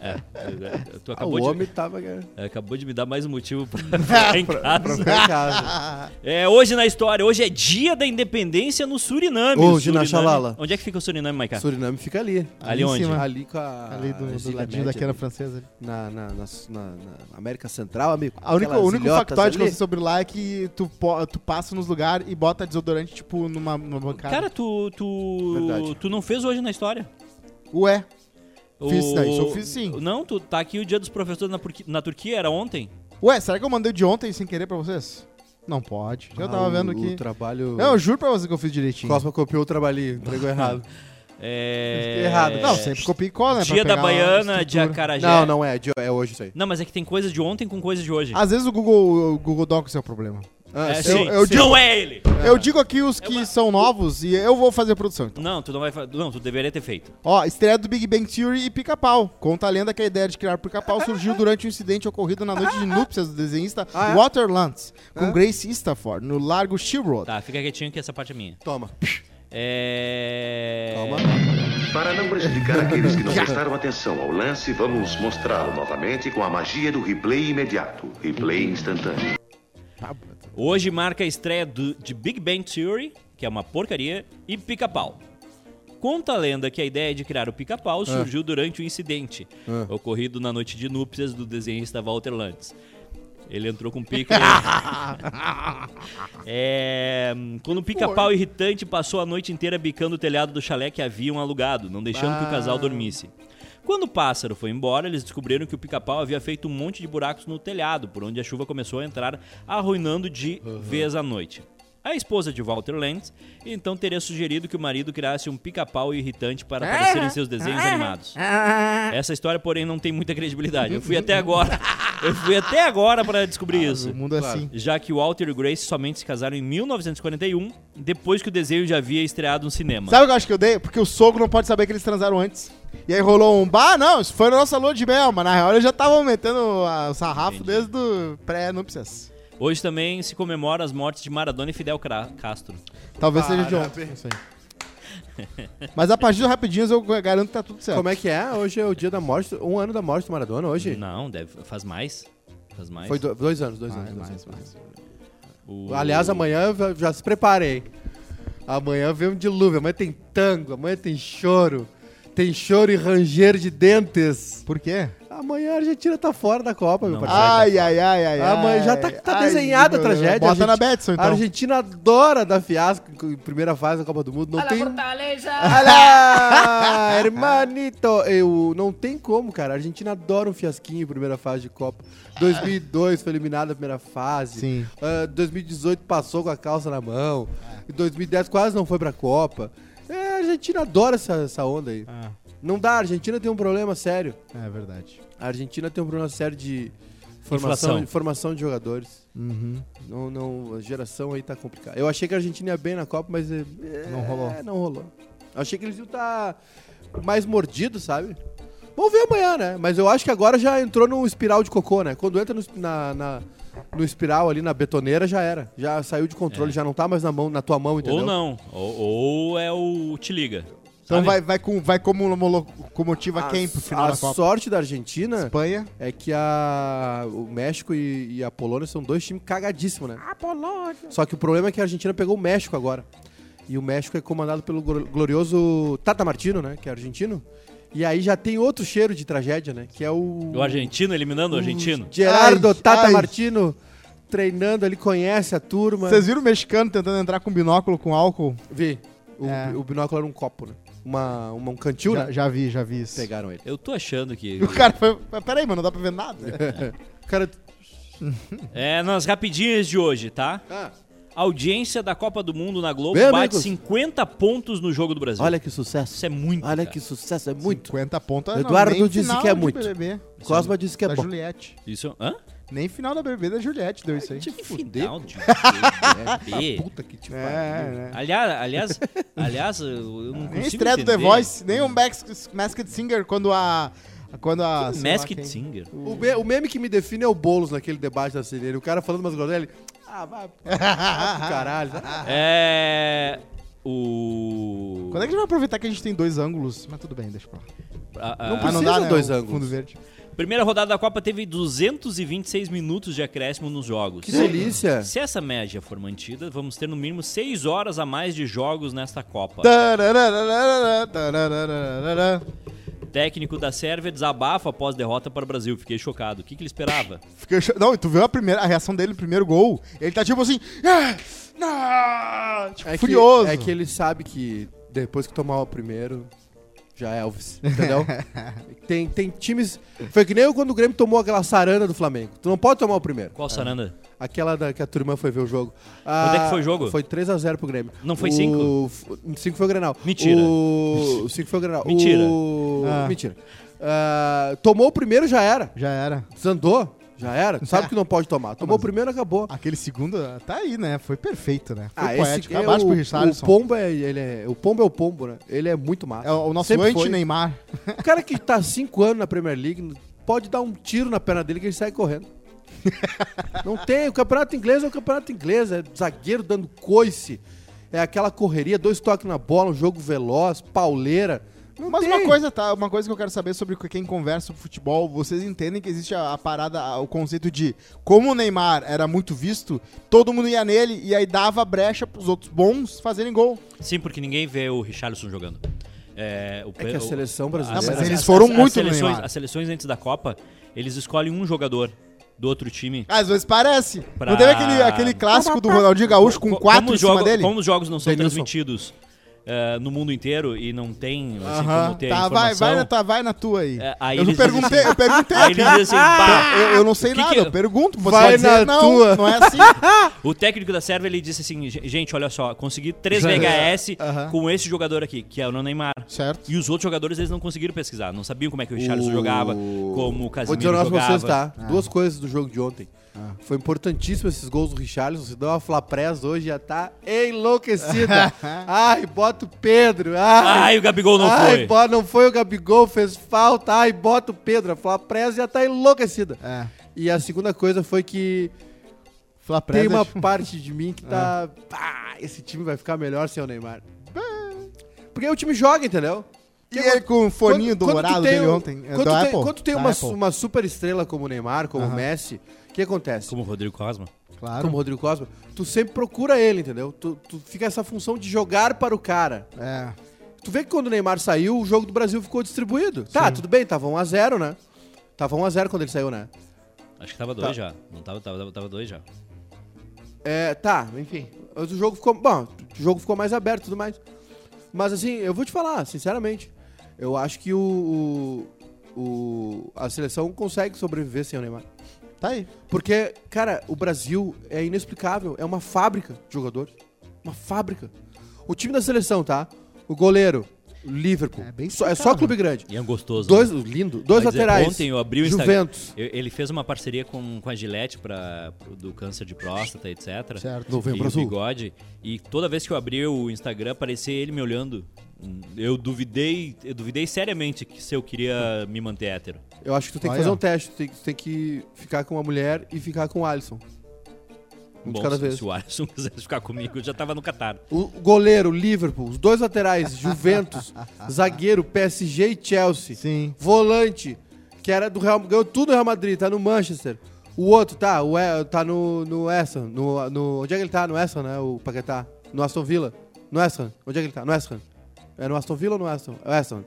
É, é, tu Ah, acabou, o de, homem tava... é, acabou de me dar mais um motivo pra ficar em Pra casa. ficar em casa. É, hoje na história, hoje é dia da independência no Suriname. Hoje na Xalala. Onde é que fica o Suriname, Maiká? Suriname fica ali. Ali em onde? cima. Ali com a... Ali do, do ladinho da Quena ali. Francesa. ali. Na, na, na, na- na América Central, amigo. A única, o único ilhotas ali. sei sobre lá é que tu, tu passa nos lugares e bota desodorante, tipo, numa, numa bancada. Cara, tu, tu, Verdade. tu não fez hoje na história. Ué, Fiz, O- isso eu fiz sim. Não, tu tá aqui o dia dos professores na, na Turquia, era ontem. ué, será que eu mandei de ontem sem querer pra vocês? Não pode. Eu Ah, tava o- vendo O aqui. trabalho... Não, eu juro pra você que eu fiz direitinho. Cosma copiou o trabalhinho, entregou errado. É... Errado. Não, sempre copia e cola, né? Dia da Baiana de. Acarajé. Não, não é, é hoje isso aí. Não, mas é que tem coisa de ontem com coisa de hoje. Às vezes o Google, o Google Docs é o problema. Ah, é, sim. sim, eu sim. digo- Não é ele! Eu digo aqui os que são novos e eu vou fazer a produção. Então. Não, tu não vai fazer. Não, tu deveria ter feito. Ó, estreia do Big Bang Theory e Pica-Pau. Conta a lenda que a ideia de criar Pica-Pau surgiu durante um incidente ocorrido na noite de núpcias do desenhista Ah, é? Waterlands, com É? Grace Stafford, no Largo Shield Road. Tá, fica quietinho que essa parte é minha. Toma. É. Calma. Para não prejudicar aqueles que não prestaram atenção ao lance, vamos mostrá-lo novamente com a magia do replay imediato, replay instantâneo. Hoje marca a estreia do- de Big Bang Theory, que é uma porcaria, e Pica-Pau. Conta a lenda que a ideia de criar o Pica-Pau surgiu durante um incidente Ah. ocorrido na noite de núpcias do desenhista Walter Lantz. Ele entrou com pica. e- é, quando o pica-pau irritante passou a noite inteira bicando o telhado do chalé que haviam alugado, não deixando que o casal dormisse. Quando o pássaro foi embora, eles descobriram que o pica-pau havia feito um monte de buracos no telhado, por onde a chuva começou a entrar, arruinando de vez a noite. A esposa de Walter Lantz então teria sugerido que o marido criasse um pica-pau irritante para aparecer em seus desenhos animados. Essa história, porém, não tem muita credibilidade. Eu fui até agora. Eu fui até agora para descobrir isso. O mundo é Claro. assim. Já que Walter e Grace somente se casaram em 1941, depois que o desenho já havia estreado no cinema. Sabe o que eu acho que eu dei? Porque o sogro não pode saber que eles transaram antes. E aí rolou um, bah, não, isso foi na nossa lua de mel, mas na real eles já estavam metendo o sarrafo Entendi. desde o pré-núpcias. Hoje também se comemora as mortes de Maradona e Fidel Cra- Castro. Talvez seja de ontem. Parabéns. Não sei. Mas a partir do Rapidinhos eu garanto que tá tudo certo. Como é que é? Hoje é o dia da morte, um ano da morte do Maradona, hoje? Não, deve, faz mais. Faz mais. Foi do- dois anos, dois anos. dois mais, anos. mais. O- Aliás, amanhã eu já- já se preparei. Amanhã vem um dilúvio, amanhã tem tango, amanhã tem choro. Tem choro e ranger de dentes. Por quê? Amanhã a Argentina tá fora da Copa, meu parceiro. Ai, ai, ai, ai, Ah, ai. já tá- tá Ai, desenhada a meu Deus. tragédia, Bota a na Betson, A então. Argentina adora dar fiasco em primeira fase da Copa do Mundo. Não tem. Fortaleza! Olha, hermanito! Eu, não tem como, cara. A Argentina adora um fiasquinho em primeira fase de Copa. 2002 foi eliminada na primeira fase. Sim. Ah, 2018 passou com a calça na mão. Em 2010 quase não foi pra Copa. É, a Argentina adora essa, essa onda aí. Não dá, a Argentina tem um problema sério. É verdade. A Argentina tem um problema sério de Formação, Inflação. formação de jogadores. Uhum. Não, não, a geração aí tá complicada. Eu achei que a Argentina ia bem na Copa, mas é, Não rolou. não rolou. Eu achei que eles iam estar mais mordidos, sabe? Vamos ver amanhã, né? Mas eu acho que agora já entrou no espiral de cocô, né? Quando entra no, na, na- no espiral ali na betoneira, já era. Já saiu de controle, É. já não tá mais na, mão, na tua mão, entendeu? Ou não. Ou, ou é o Te Liga. Então vai, vai, com, vai como uma locomotiva A, quem pro final a da Copa? sorte da Argentina Espanha. é que a, o México e, e a Polônia são dois times cagadíssimos, né? A Polônia. Só que o problema é que a Argentina pegou o México agora. E o México é comandado pelo glor- glorioso Tata Martino, né? Que é argentino. E aí já tem outro cheiro de tragédia, né? Que é o. O argentino eliminando o argentino. Gerardo Ai, Tata ai. Martino treinando, ele conhece a turma. Vocês viram o mexicano tentando entrar com binóculo com álcool? Vi. O, É. o binóculo era um copo, né? Uma, uma, um cantil, Já, né? já vi, já vi isso. Pegaram ele. Eu tô achando que. O cara foi. Peraí, mano, não dá pra ver nada. O cara. É nas rapidinhas de hoje, tá? Ah, audiência da Copa do Mundo na Globo Bem, bate amigos. 50 pontos no jogo do Brasil. olha que sucesso. Isso é muito. Olha cara. que sucesso, é muito. 50 pontos. Eduardo nem disse que é muito. BBB, Cosma disse que é da bom. Juliette. Isso. Hã? Nem final da BBB da Juliette deu isso aí. Que fuder, final de BBB. Puta que te É, pariu. né? Aliás, aliás, aliás, eu não Nem estreia do The. Voice, nem o Max- Masked Singer quando a. Quando a. lá Masked Singer. O, me- o meme que me define é o Boulos naquele debate da CNN. O cara falando umas groselhas. Ah, vai, vai caralho. É. O. Quando é que a gente vai aproveitar que a gente tem dois ângulos? Mas tudo bem, deixa pra lá. A- a- Não Ah, não precisa dá, né? dois ângulos. Fundo verde. Primeira rodada da Copa teve 226 minutos de acréscimo nos jogos. Que delícia. Se essa média for mantida, vamos ter no mínimo 6 horas a mais de jogos nesta Copa. Técnico da Sérvia desabafa após derrota para o Brasil. Fiquei chocado. O que, que ele esperava? Fiquei cho- Não, e tu viu a, primeira, a reação dele no primeiro gol? Ele tá tipo assim. "Ah, não", tipo, É que, furioso. é que ele sabe que depois que tomar o primeiro, já é Elvis, entendeu? tem, tem times... Foi que nem eu quando o Grêmio tomou aquela sarana do Flamengo. Tu não pode tomar o primeiro. Qual Saranda? Aquela da, que a tua irmã foi ver o jogo. Quando é que foi o jogo? Foi 3x0 pro Grêmio. Não foi O- cinco? f- Cinco foi o Grenal. Mentira. O 5 foi o Grenal. Mentira. O... Ah. Mentira. Ah, tomou o primeiro, já era. Já era. Desandou, já era. Tu sabe que não pode tomar. Tomou o primeiro, acabou. Aquele segundo tá aí, né? Foi perfeito, né? Foi Ah, poético. é Abaixo o, pro o. Pombo é, ele é, o Pombo é o Pombo, né? Ele é muito massa. É o nosso anti-Neymar. O cara que tá 5 anos na Premier League pode dar um tiro na perna dele que ele sai correndo. Não tem, o campeonato inglês é o campeonato inglês, é zagueiro dando coice, é aquela correria, dois toques na bola, um jogo veloz, pauleira. Não Mas tem. uma coisa, tá? Uma coisa que eu quero saber sobre quem conversa sobre futebol, vocês entendem que existe a, a parada, a- o conceito de como o Neymar era muito visto, todo mundo ia nele e aí dava brecha pros outros bons fazerem gol. Sim, porque ninguém vê o Richarlison jogando. É, o, É que a seleção as- brasileira. mas as- eles foram as- muito as seleções, Neymar. as seleções antes da Copa, eles escolhem um jogador do outro time. Às vezes parece. Pra- Não teve aquele, aquele clássico do Ronaldinho Gaúcho com Co- quatro como em cima jogo- dele? Como os jogos não são Denilson. transmitidos eh, no mundo inteiro e não tem assim, Aham. como ter Tá, vai, informação... vai, na, tua- vai na tua aí. É, aí eu, eles perguntei, dizem assim- eu perguntei. Aí ele diz assim, pá, eu, eu não sei que nada, que- eu pergunto. Você Vai dizer, na não, tua." não é assim. O técnico da Sérvia ele disse assim: "Gen- gente, olha só, consegui três Já- VHS Aham. com esse jogador aqui, que é o Neymar. certo. E os outros jogadores eles não conseguiram pesquisar, não sabiam como é que o Richarlison jogava, como o Vou Casemiro jogava. vocês, tá? Duas coisas do jogo de ontem. Foi importantíssimo esses gols do Richarlison. Se dá uma Flapress hoje, já tá enlouquecida. ai, bota o Pedro. Ai, Ai, o Gabigol não ai, foi. bota- não foi o Gabigol, fez falta. Ai, bota o Pedro. A Flapress já tá enlouquecida. É. E a segunda coisa foi que Flá tem uma Presa- parte de mim que tá. Ah, esse time vai ficar melhor sem o Neymar. Porque o time joga, entendeu? E ele com o foninho Quando- quando dourado tem dele o- ontem. é Quando, tem, Apple. quando tem uma, Apple. uma super estrela como o Neymar, como o. Messi, o que acontece? Como o Rodrigo Cosma. Claro. Como o Rodrigo Cosma, tu sempre procura ele, entendeu? Tu, tu fica essa função de jogar para o cara. É. Tu vê que quando o Neymar saiu, o jogo do Brasil ficou distribuído. Tá, tudo bem, tava 1x0, né? Tava 1x0 quando ele saiu, né? Acho que tava dois já. Não tava, tava, tava dois já. É, tá, enfim. Mas o jogo ficou. Bom, o jogo ficou mais aberto e tudo mais. Mas assim, eu vou te falar, sinceramente. Eu acho que o, o, o- a seleção consegue sobreviver sem o Neymar. Tá aí. Porque, cara, o Brasil é inexplicável. É uma fábrica de jogadores. Uma fábrica. O time da seleção, tá? O goleiro. Liverpool. É bem só, é só clube grande. E é gostoso. Dois, né? lindo. Dois Vai dizer, laterais. Ontem eu abri o Instagram. Juventus. Eu- Ele fez uma parceria com, com a Gillette pra, do câncer de próstata, etc. Certo. Novembro e Azul. bigode. E toda vez que eu abri o Instagram, aparecia ele me olhando. Eu duvidei, eu duvidei seriamente que se eu queria me manter hétero. Eu acho que tu tem que Olha. fazer um teste. Tu tem, tu tem que ficar com uma mulher e ficar com o Alisson. Um de Bom, cada se, vez. se o Alisson quisesse ficar comigo, eu já tava no Catar. O goleiro, Liverpool. Os dois laterais, Juventus. zagueiro, PSG e Chelsea. Sim. Volante, que era do Real ganhou tudo no Real Madrid, tá no Manchester. O outro, tá, o E- tá no, no Essen. No, no, onde é que ele tá? No Essen, né? O Paquetá. No Aston Villa. No Essen. Onde é que ele tá? No Essen. É no Aston Villa ou no Aston? É Essen.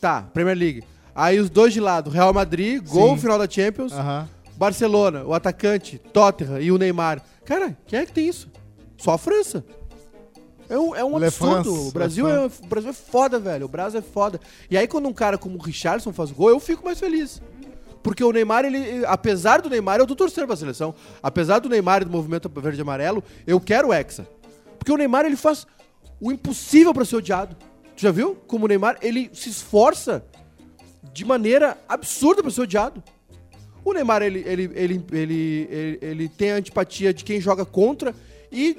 Tá, Premier League. Aí os dois de lado, Real Madrid, gol Sim. final da Champions. Aham. Barcelona, o atacante, Tottenham e o Neymar. Cara, quem é que tem isso? Só a França. É um, é um Le absurdo. France, o, Brasil é, o Brasil é foda, velho. O Brasil é foda. E aí, quando um cara como o Richardson faz gol, eu fico mais feliz. Porque o Neymar, ele, apesar do Neymar, eu tô torcendo pra seleção. Apesar do Neymar e do movimento verde e amarelo, eu quero o Hexa. Porque o Neymar, ele faz o impossível pra ser odiado. Tu já viu? Como o Neymar, ele se esforça de maneira absurda pra ser odiado. O Neymar, ele, ele, ele, ele, ele, tem a antipatia de quem joga contra e.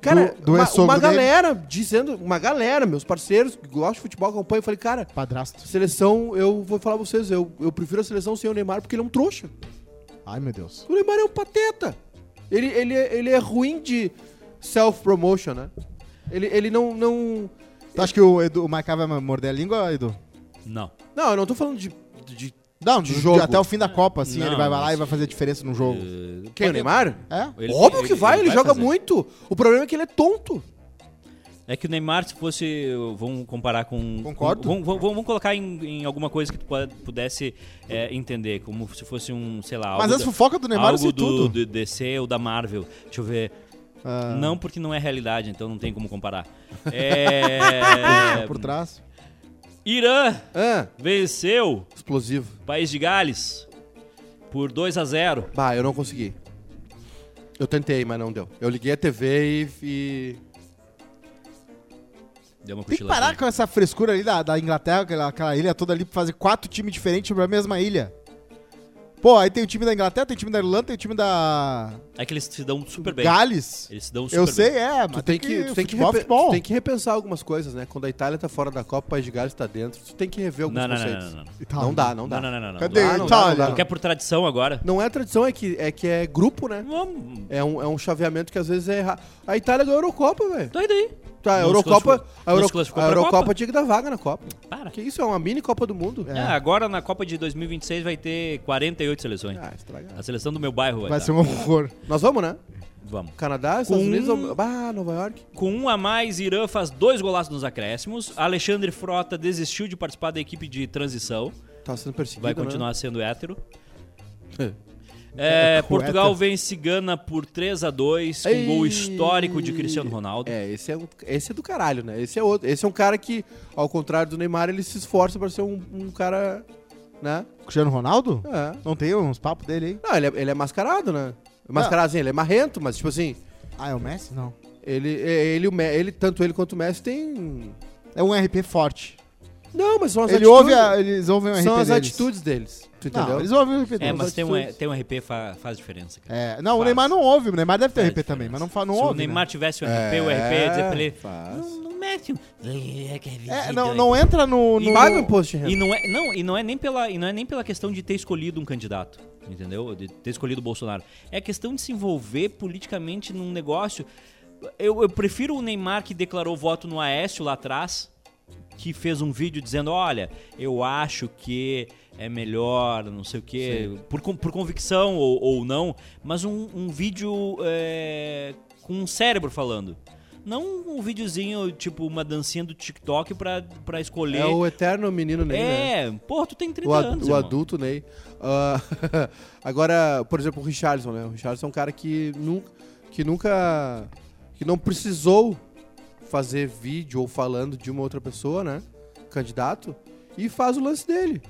Cara, Do- do uma, uma dele. galera dizendo, uma galera, meus parceiros que gostam de futebol, acompanham, eu falei, cara, Padrasto. seleção, eu vou falar pra vocês, eu, eu prefiro a seleção sem o Neymar porque ele é um trouxa. Ai, meu Deus. O Neymar é um pateta. Ele, ele, é- ele é ruim de self-promotion, né? Ele, ele não, não. Tu acha que o, Edu, o Maiká vai morder a língua, Edu? Não. Não, eu não tô falando de. de Não, De de jogo. até o fim da Copa, assim, Não, ele vai lá mas- e vai fazer diferença no jogo. Eh, quem? O pode- Neymar? É? Ele- Óbvio que vai, ele ele, vai joga fazer. muito. O problema é que ele é tonto. É que o Neymar, se fosse. Vamos comparar com. Concordo. com- vamos, vamos- vamos colocar em, em alguma coisa que tu pode- pudesse é, entender, como se fosse um, sei lá. Mas algo as da- fofocas do Neymar eu algo sei do, tudo. do DC ou da Marvel. Deixa eu ver. Ah, Não, porque não é realidade, então não tem como comparar. É, Por trás. Irã Ah, venceu explosivo. País de Gales por 2 a 0 Bah, eu não consegui. Eu tentei, mas não deu. Eu liguei a TV e. e- Deu uma Tem que parar com essa frescura ali da, da Inglaterra, aquela, aquela ilha toda ali, pra fazer quatro times diferentes pra mesma ilha. Pô, aí tem o time da Inglaterra, tem o time da Irlanda, tem o time da É que eles se dão super bem. Gales. Eles se dão super Eu bem. sei, é, mas Tu tem que, tu tem, que futebol, repe- futebol. tu tem que repensar algumas coisas, né? Quando a Itália tá fora da Copa, o País de Gales tá dentro. Tu tem que rever alguns Não, não, não, conceitos. não, não, não. Itália. Não dá, não dá. Não, não, não, não. Cadê Não dá, não Itália? não dá. Porque é por tradição agora. Não é tradição, é que é, que é grupo, né? Vamos. É um, é um chaveamento que às vezes é errado. A Itália ganhou a Eurocopa, velho. Daí, daí. Tá, a Não Eurocopa, a, Euro, a Eurocopa Copa. tinha que dar vaga na Copa. Para. Que isso, é uma mini Copa do Mundo. É. Ah, agora na Copa de 2026 vai ter 48 seleções. Ah, estragado. A seleção do meu bairro vai, Vai tá. ser um horror. Nós vamos, né? Vamos. Canadá, Estados Com- Unidos, ou- bah, Nova York. Com um a mais, Irã faz dois golaços nos acréscimos. Alexandre Frota desistiu de participar da equipe de transição. Tá sendo perseguido, Vai né? continuar sendo hétero. É. É, É, Portugal hétero. vence Gana por 3 a 2 com Ei. gol histórico de Cristiano Ronaldo. É, esse é, um, esse é do caralho, né? Esse é outro. Esse é um cara que, ao contrário do Neymar, ele se esforça pra ser um, um cara, né? Cristiano Ronaldo? É. Não tem uns papos dele aí? Não, ele é, ele é mascarado, né? Mascarado, assim, ele é marrento, mas tipo assim, Ah, é o Messi? Não. ele, ele, o Me- ele tanto ele quanto o Messi tem... É um RP forte. Não, mas são as Ele atitudes. ouve a, eles ouvem o RP São as deles. atitudes deles. Tu entendeu? Não, eles ouvem o RP É, mas tem um, tem um RP fa- faz diferença. cara. É, não, o Faz. Neymar não ouve. O Neymar deve ter Faz RP também, mas não, fa- não Se ouve. o Neymar né? tivesse o RP, o RP ia dizer pra ele... Faz. Não, não mete um... É, não, não entra no. no... Paga o imposto de E renda. não é, não, e não é nem pela, e não é nem pela questão de ter escolhido um candidato, entendeu? De ter escolhido o Bolsonaro. É a questão de se envolver politicamente num negócio. Eu, eu prefiro o Neymar que declarou voto no Aécio lá atrás, que fez um vídeo dizendo, olha, eu acho que é melhor, não sei o quê, por, por convicção ou, ou não, mas um, um vídeo é, com um cérebro falando. Não um videozinho, tipo, uma dancinha do TikTok pra, pra escolher. É o eterno menino Ney, né? É, porra, tu tem 30 O, anos. o irmão. adulto Ney. Ah, agora, por exemplo, o Richardson, né? O Richardson é um cara que nunca, que nunca. que não precisou fazer vídeo ou falando de uma outra pessoa, né? Candidato. E faz o lance dele.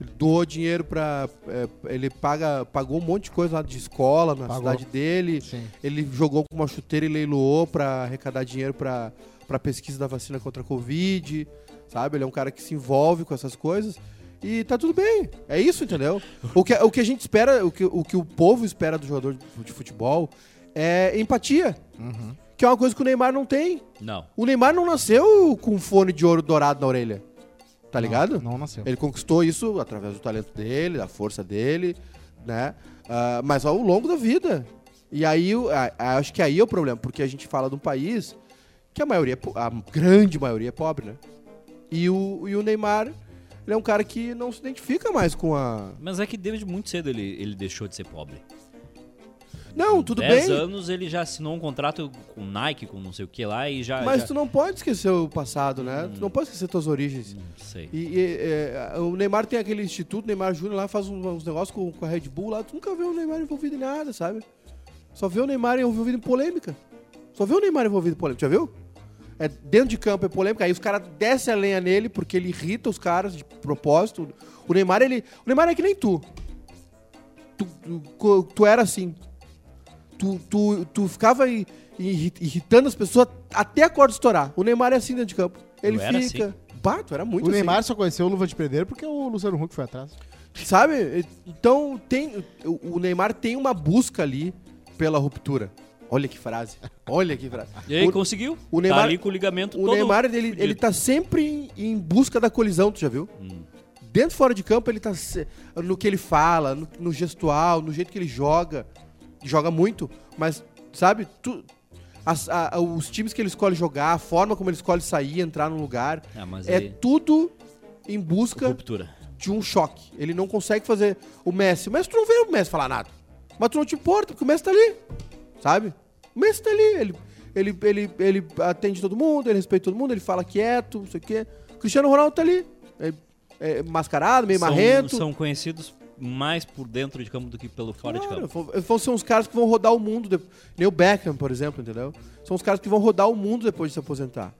Ele doou dinheiro pra. é, ele paga, pagou um monte de coisa lá de escola na Pagou. cidade dele. Sim. Ele jogou com uma chuteira e leiloou pra arrecadar dinheiro pra, pra pesquisa da vacina contra a Covid, sabe? Ele é um cara que se envolve com essas coisas. E tá tudo bem. É isso, entendeu? O que, o que a gente espera, o que, o que o povo espera do jogador de futebol é empatia. Que é uma coisa que o Neymar não tem. Não. O Neymar não nasceu com um fone de ouro dourado na orelha. Tá ligado? Não, não nasceu. Ele conquistou isso através do talento dele, da força dele, né? Ah, mas ao longo da vida. E aí, a- a- acho que aí é o problema, porque a gente fala de um país que a maioria, é a grande maioria é pobre, né? E o, e o Neymar, ele é um cara que não se identifica mais com a... Mas é que desde muito cedo ele, ele deixou de ser pobre. Não, tudo Dez bem, anos ele já assinou um contrato com Nike, com não sei o que lá, e já. mas já... tu não pode esquecer o passado, né? Tu não pode esquecer tuas origens. Não sei. E, e, é, o Neymar tem aquele instituto, Neymar Júnior lá faz uns, uns negócios com, com a Red Bull lá. Tu nunca vê o Neymar envolvido em nada, sabe? Só vê o Neymar envolvido em polêmica. Só vê o Neymar envolvido em polêmica, já viu? É, dentro de campo é polêmica, aí os caras descem a lenha nele porque ele irrita os caras de propósito. O Neymar, ele. O Neymar é que nem tu. Tu, tu, tu era assim. Tu, tu, tu ficava irritando as pessoas até a corda estourar. O Neymar é assim dentro de campo. Ele Eu fica. assim. Bah, tu era muito O assim. Neymar só conheceu o Luva de Pedreiro porque o Luciano Huck foi atrás. Sabe? Então tem. O Neymar tem uma busca ali pela ruptura. Olha que frase. Olha que frase. E aí o, conseguiu. o Neymar- tá ali com o ligamento o todo Neymar, ele, fudido. ele tá sempre em, em busca da colisão, tu já viu? Hum. Dentro e fora de campo, ele tá no que ele fala, no, no gestual, no jeito que ele joga. Joga muito, mas, sabe, tu, as- a- os times que ele escolhe jogar, a forma como ele escolhe sair, entrar num lugar, mas é aí. tudo em busca Ruptura. de um choque. Ele não consegue fazer o Messi. O Messi, tu não vê o Messi falar nada. Mas tu não te importa, porque o Messi tá ali. Sabe? O Messi tá ali. Ele, ele, ele, ele atende todo mundo, ele respeita todo mundo, ele fala quieto, não sei o quê. O Cristiano Ronaldo tá ali. É, é mascarado, meio São, marrento. são conhecidos mais por dentro de campo do que pelo fora de Claro, campo. vão- vão ser uns caras que vão rodar o mundo. de- Nem o Beckham, por exemplo, entendeu? São os caras que vão rodar o mundo depois de se aposentar.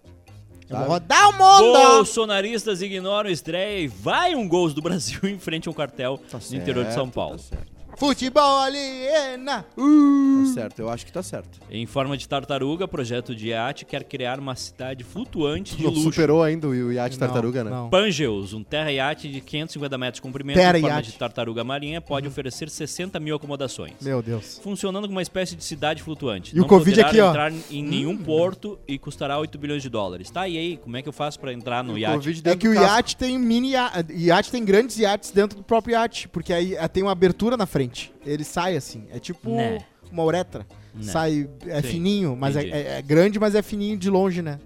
Sabe? rodar o mundo! Bolsonaristas ignoram estreia e vai um gols do Brasil em frente a um cartel Tá no interior de São certo, Paulo. Tá Futebol aliena! Tá certo, eu acho que tá certo. Em forma de tartaruga, projeto de iate quer criar uma cidade flutuante de Não luxo. superou ainda o iate Não, tartaruga, né? não. Pangeus, um terra iate de 550 metros de comprimento Terra em forma iate. de tartaruga marinha, pode oferecer 60 mil acomodações. Meu Deus. Funcionando como uma espécie de cidade flutuante. E o Covid aqui, ó. entrar em nenhum porto e custará 8 bilhões de dólares. Tá, e aí? Como é que eu faço pra entrar no iate? É que o iate tem mini iate, iate tem grandes iates dentro do próprio iate, porque aí eh, tem uma abertura na frente. Ele sai assim, é tipo Né. uma uretra. Né. Sai, é Sim, fininho, mas é, é- é grande, mas é fininho de longe, né?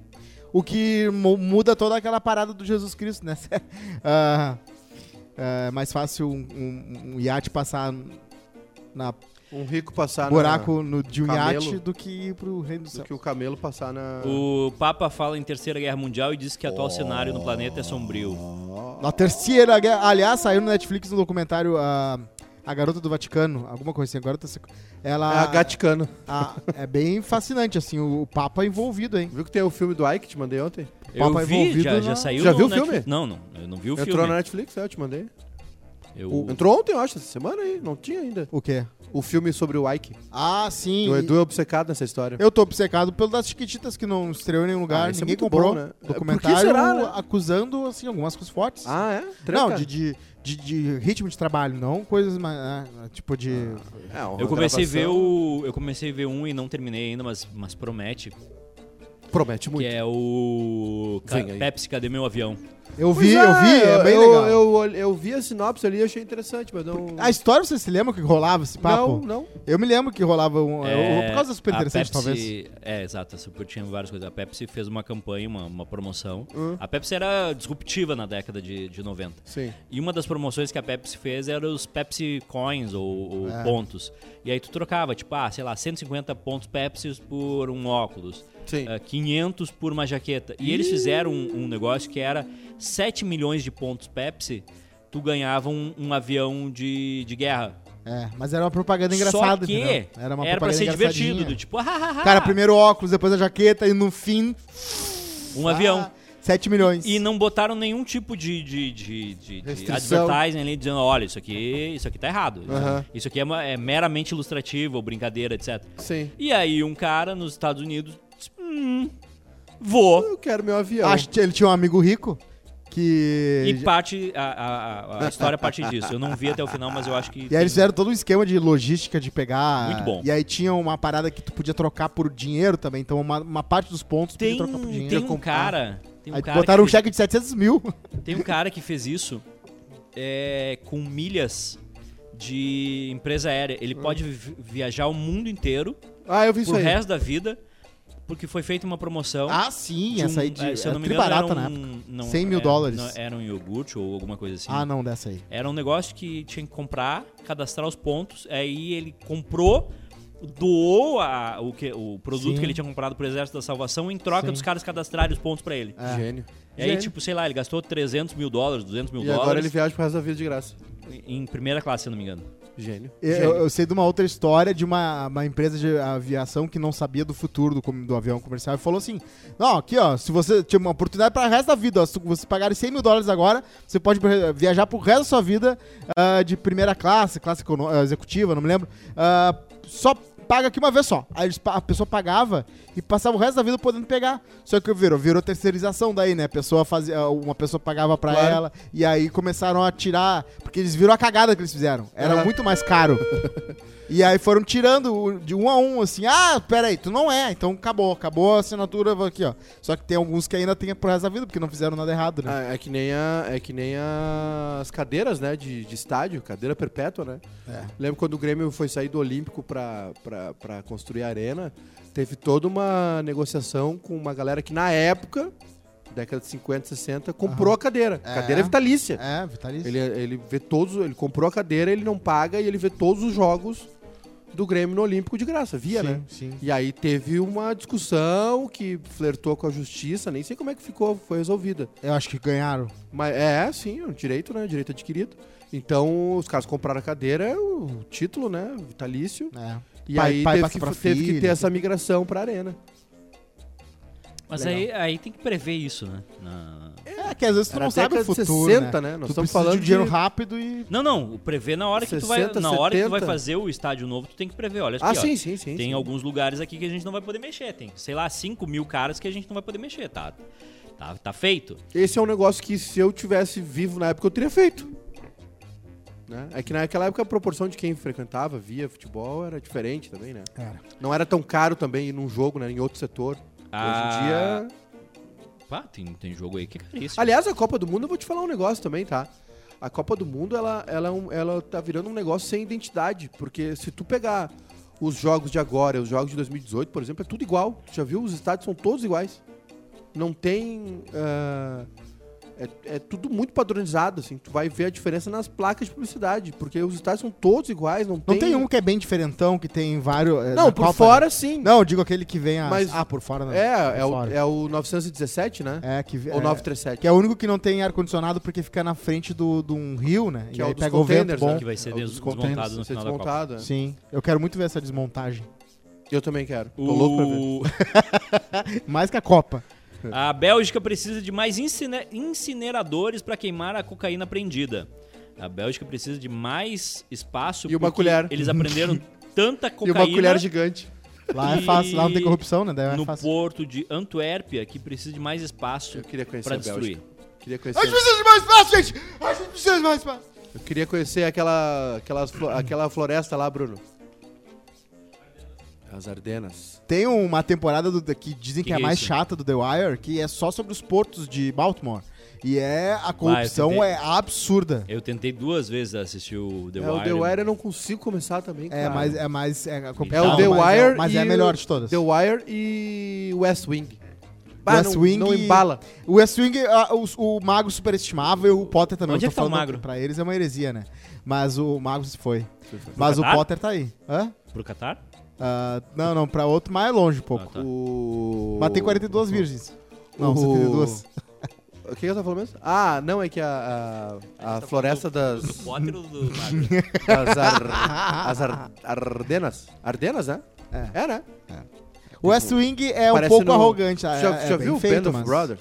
O que mu- muda toda aquela parada do Jesus Cristo, né? Ah, é mais fácil um, um- um iate passar na Um rico passar buraco no, de um camelo. iate do que ir pro reino do na, céu. do que o camelo passar na. O Papa fala em Terceira Guerra Mundial e diz que o atual cenário no planeta é sombrio. Na terceira guerra. Aliás, saiu no Netflix no documentário a, a Garota do Vaticano, alguma coisa assim. A garota, ela. É a Gaticano. a- é bem fascinante, assim, o, o Papa envolvido, hein? Viu que tem o filme do Ike que te mandei ontem? Eu Papa vi, envolvido já, na- já saiu Já no viu o Netflix. filme? Não, não, eu não vi o Entrou filme. na Netflix, é, eu te mandei. Eu, Entrou ontem, eu acho, essa semana aí. Não tinha ainda. O quê? O filme sobre o Ike. Ah, sim. O Edu é obcecado nessa história. Eu tô obcecado pelo das Chiquititas que não estreou em nenhum lugar, Ah, é ninguém muito comprou. bom, né? É, Documentário será, né? acusando, assim, algumas coisas fortes. Ah, é? Treta? não, de, de, de, de ritmo de trabalho, não coisas mais. ah, tipo de. É, uma eu comecei a ver gravação. o. Eu comecei a ver um e não terminei ainda, mas, mas promete. Promete muito. Que é o. Ca-. Pepsi, cadê meu avião? Eu vi, eu vi, é bem eu, legal. Eu, eu, eu vi a sinopse ali e achei interessante, mas não. A história, você se lembra que rolava esse papo? Não, não. Eu me lembro que rolava um. É, por causa da super interessante, Pepsi- talvez. É, exato. A Super tinha várias coisas. A Pepsi fez uma campanha, uma, uma promoção. Hum. A Pepsi era disruptiva na década de, de 90. Sim. E uma das promoções que a Pepsi fez era os Pepsi Coins ou, ou É. pontos. E aí tu trocava, tipo, ah, sei lá, 150 pontos Pepsi por um óculos. Sim. ah, 500 por uma jaqueta. E eles fizeram um, um negócio que era 7 milhões de pontos Pepsi, tu ganhava um, um avião de, de guerra. É, mas era uma propaganda engraçada, Só que entendeu? Era uma pra propaganda ser divertido, do tipo, ah, ah, ah, Cara, primeiro óculos, depois a jaqueta e no fim. um avião. 7 milhões. E não botaram nenhum tipo de, de, de, de- de advertising ali dizendo, olha, isso aqui, isso aqui tá errado. Aham. Isso aqui é, é meramente ilustrativo, ou brincadeira, etc. Sim. E aí um cara nos Estados Unidos hum, Vou. Eu quero meu avião. Acho que ele tinha um amigo rico que. E parte, a, a- a- história parte disso. Eu não vi até o final, mas eu acho que. E aí eles fizeram todo um esquema de logística de pegar. Muito bom. E aí tinha uma parada que tu podia trocar por dinheiro também. Então uma, uma parte dos pontos tu tem, podia trocar por dinheiro. tem um comprar. cara. Tem um Aí cara botaram um que fez- cheque de 700 mil. Tem um cara que fez isso é, com milhas de empresa aérea. Ele pode vi- viajar o mundo inteiro Ah, eu vi isso pro aí. resto da vida, porque foi feita uma promoção. Ah, sim, de um- essa aí de. é, se eu é não me tri engano, barata era na um, época. não, 100 mil era- dólares. não, era um iogurte ou alguma coisa assim. Ah, não, dessa aí. Era um negócio que tinha que comprar, cadastrar os pontos, aí ele comprou, doou a- o, que, o produto Sim. que ele tinha comprado pro Exército da Salvação em troca Sim. dos caras cadastrarem os pontos pra ele. É. Gênio. E aí, Gênio. tipo, sei lá, ele gastou 300 mil dólares, 200 mil E dólares agora ele viaja pro resto da vida de graça. Em primeira classe, se eu não me engano. Gênio. Eu, Gênio. eu sei de uma outra história de uma, uma empresa de aviação que não sabia do futuro do, do avião comercial e falou assim: Não, aqui ó, se você tinha uma oportunidade para o resto da vida, ó, se você pagar 100 mil dólares agora, você pode viajar pro resto da sua vida ah, de primeira classe, classe executiva, não me lembro. ah, só paga aqui uma vez só. Aí eles a pessoa pagava e passava o resto da vida podendo pegar. Só que virou, virou terceirização daí, né? A pessoa fazia, uma pessoa pagava pra Claro. ela e aí começaram a tirar, porque eles viram a cagada que eles fizeram. Era Aham. muito mais caro. E aí foram tirando de um a um, assim, ah, peraí, tu não é, então acabou, acabou a assinatura aqui, ó. Só que tem alguns que ainda tem pro resto da vida, porque não fizeram nada errado, né? Ah, é que nem, a, é que nem as cadeiras, né, de, de estádio, cadeira perpétua, né? É. Lembro quando o Grêmio foi sair do Olímpico pra, pra, pra construir a arena, teve toda uma negociação com uma galera que na época, década de 50, 60, comprou a cadeira. É. Cadeira vitalícia. É, Vitalício. Ele, ele vê todos, ele comprou a cadeira, ele não paga e ele vê todos os jogos do Grêmio no Olímpico de graça, via, sim, né? sim. E aí teve uma discussão que flertou com a justiça, nem sei como é que ficou, foi resolvida. Eu acho que ganharam. Mas é, sim, é um direito, né? Direito adquirido. Então, os caras compraram a cadeira, o título, né? Vitalício. É. E Pai- aí pai teve, que, pra teve que filho. ter essa migração pra arena. Mas Legal. aí, aí tem que prever isso, né? Na- É que às vezes tu Era não sabe o futuro, 60, né? né? Nós tu estamos falando de dinheiro de- rápido e... Não, não, prever na hora que tu vai, 60, na hora que tu vai 70. fazer o estádio novo, tu tem que prever. Olha aqui, Ah, ó, sim, sim, sim. tem sim. alguns lugares aqui que a gente não vai poder mexer. Tem, sei lá, 5 mil caras que a gente não vai poder mexer, tá? Tá, tá feito. Esse é um negócio que se eu tivesse vivo na época eu teria feito. Né? É que naquela época a proporção de quem frequentava, via futebol, era diferente também, né? Cara, Não era tão caro também ir num jogo, né? Em outro setor. Ah, Hoje em dia. Pá, tem, tem jogo aí que é caríssimo. Aliás, a Copa do Mundo, eu vou te falar um negócio também, tá? A Copa do Mundo, ela, ela, é ela tá virando um negócio sem identidade. Porque se tu pegar os jogos de agora os jogos de 2018, por exemplo, é tudo igual. Tu já viu? Os estádios são todos iguais. Não tem. ah, é, é tudo muito padronizado, assim. Tu vai ver a diferença nas placas de publicidade. Porque os estádios são todos iguais. Não, não tem um que é bem diferentão, que tem vários... é, Não, por Copa, fora né? sim. Não, eu digo aquele que vem... As... Mas- Ah, por fora não. É, Por é o, fora. é o 917, né? É, que... Ou é, 937. Que é o único que não tem ar-condicionado porque fica na frente do- de um rio, né? Que e é o pega o vento bom. né? que vai ser É o desmontado no ser final da Copa. desmontado, é. Sim. Eu quero muito ver essa desmontagem. Eu também quero. Tô louco pra ver. O... Mais que a Copa. A Bélgica precisa de mais incine- incineradores para queimar a cocaína apreendida. A Bélgica precisa de mais espaço E uma colher. Eles aprenderam tanta E cocaína uma colher gigante. Lá é E- fácil, lá não tem corrupção, né? Daí é no fácil. porto de Antuérpia que precisa de mais espaço Eu queria conhecer para a Bélgica. destruir. Queria A gente conhecer, precisa de mais espaço, gente! A gente precisa de mais espaço! eu queria conhecer aquela, aquelas, flo- aquela floresta lá, Bruno. As Ardenas. Tem uma temporada do- que dizem que, Que é é mais isso? chata do The Wire, que é só sobre os portos de Baltimore. E é a corrupção tentei. é absurda. Eu tentei duas vezes assistir o The é, Wire. o The Wire eu não consigo começar também, cara. É mais é mais é É o The mas Wire é, mas e é a melhor o- de todas. The Wire e West Wing. Bah, West não, Wing não e- embala. O West Wing, ah, o, o Mago superestimável, o Potter também. Onde eu é tô que tá o falando Magro? Pra eles é uma heresia, né? Mas o Mago se foi. Mas o Catar? Potter tá aí. Hã? Pro Qatar? Ah, não, não, pra outro mais longe um pouco. Ah, tá. O... Mas tem 42 virgens. Não, o- 72. O que eu tava falando mesmo? Ah, não, é que a, a, a floresta das, Do Potter ou do das ar, as ar, Ardenas. Ardenas, né? É. É, né? O West Wing é um pouco no- arrogante. já é, já é viu o Band of mas... Brothers?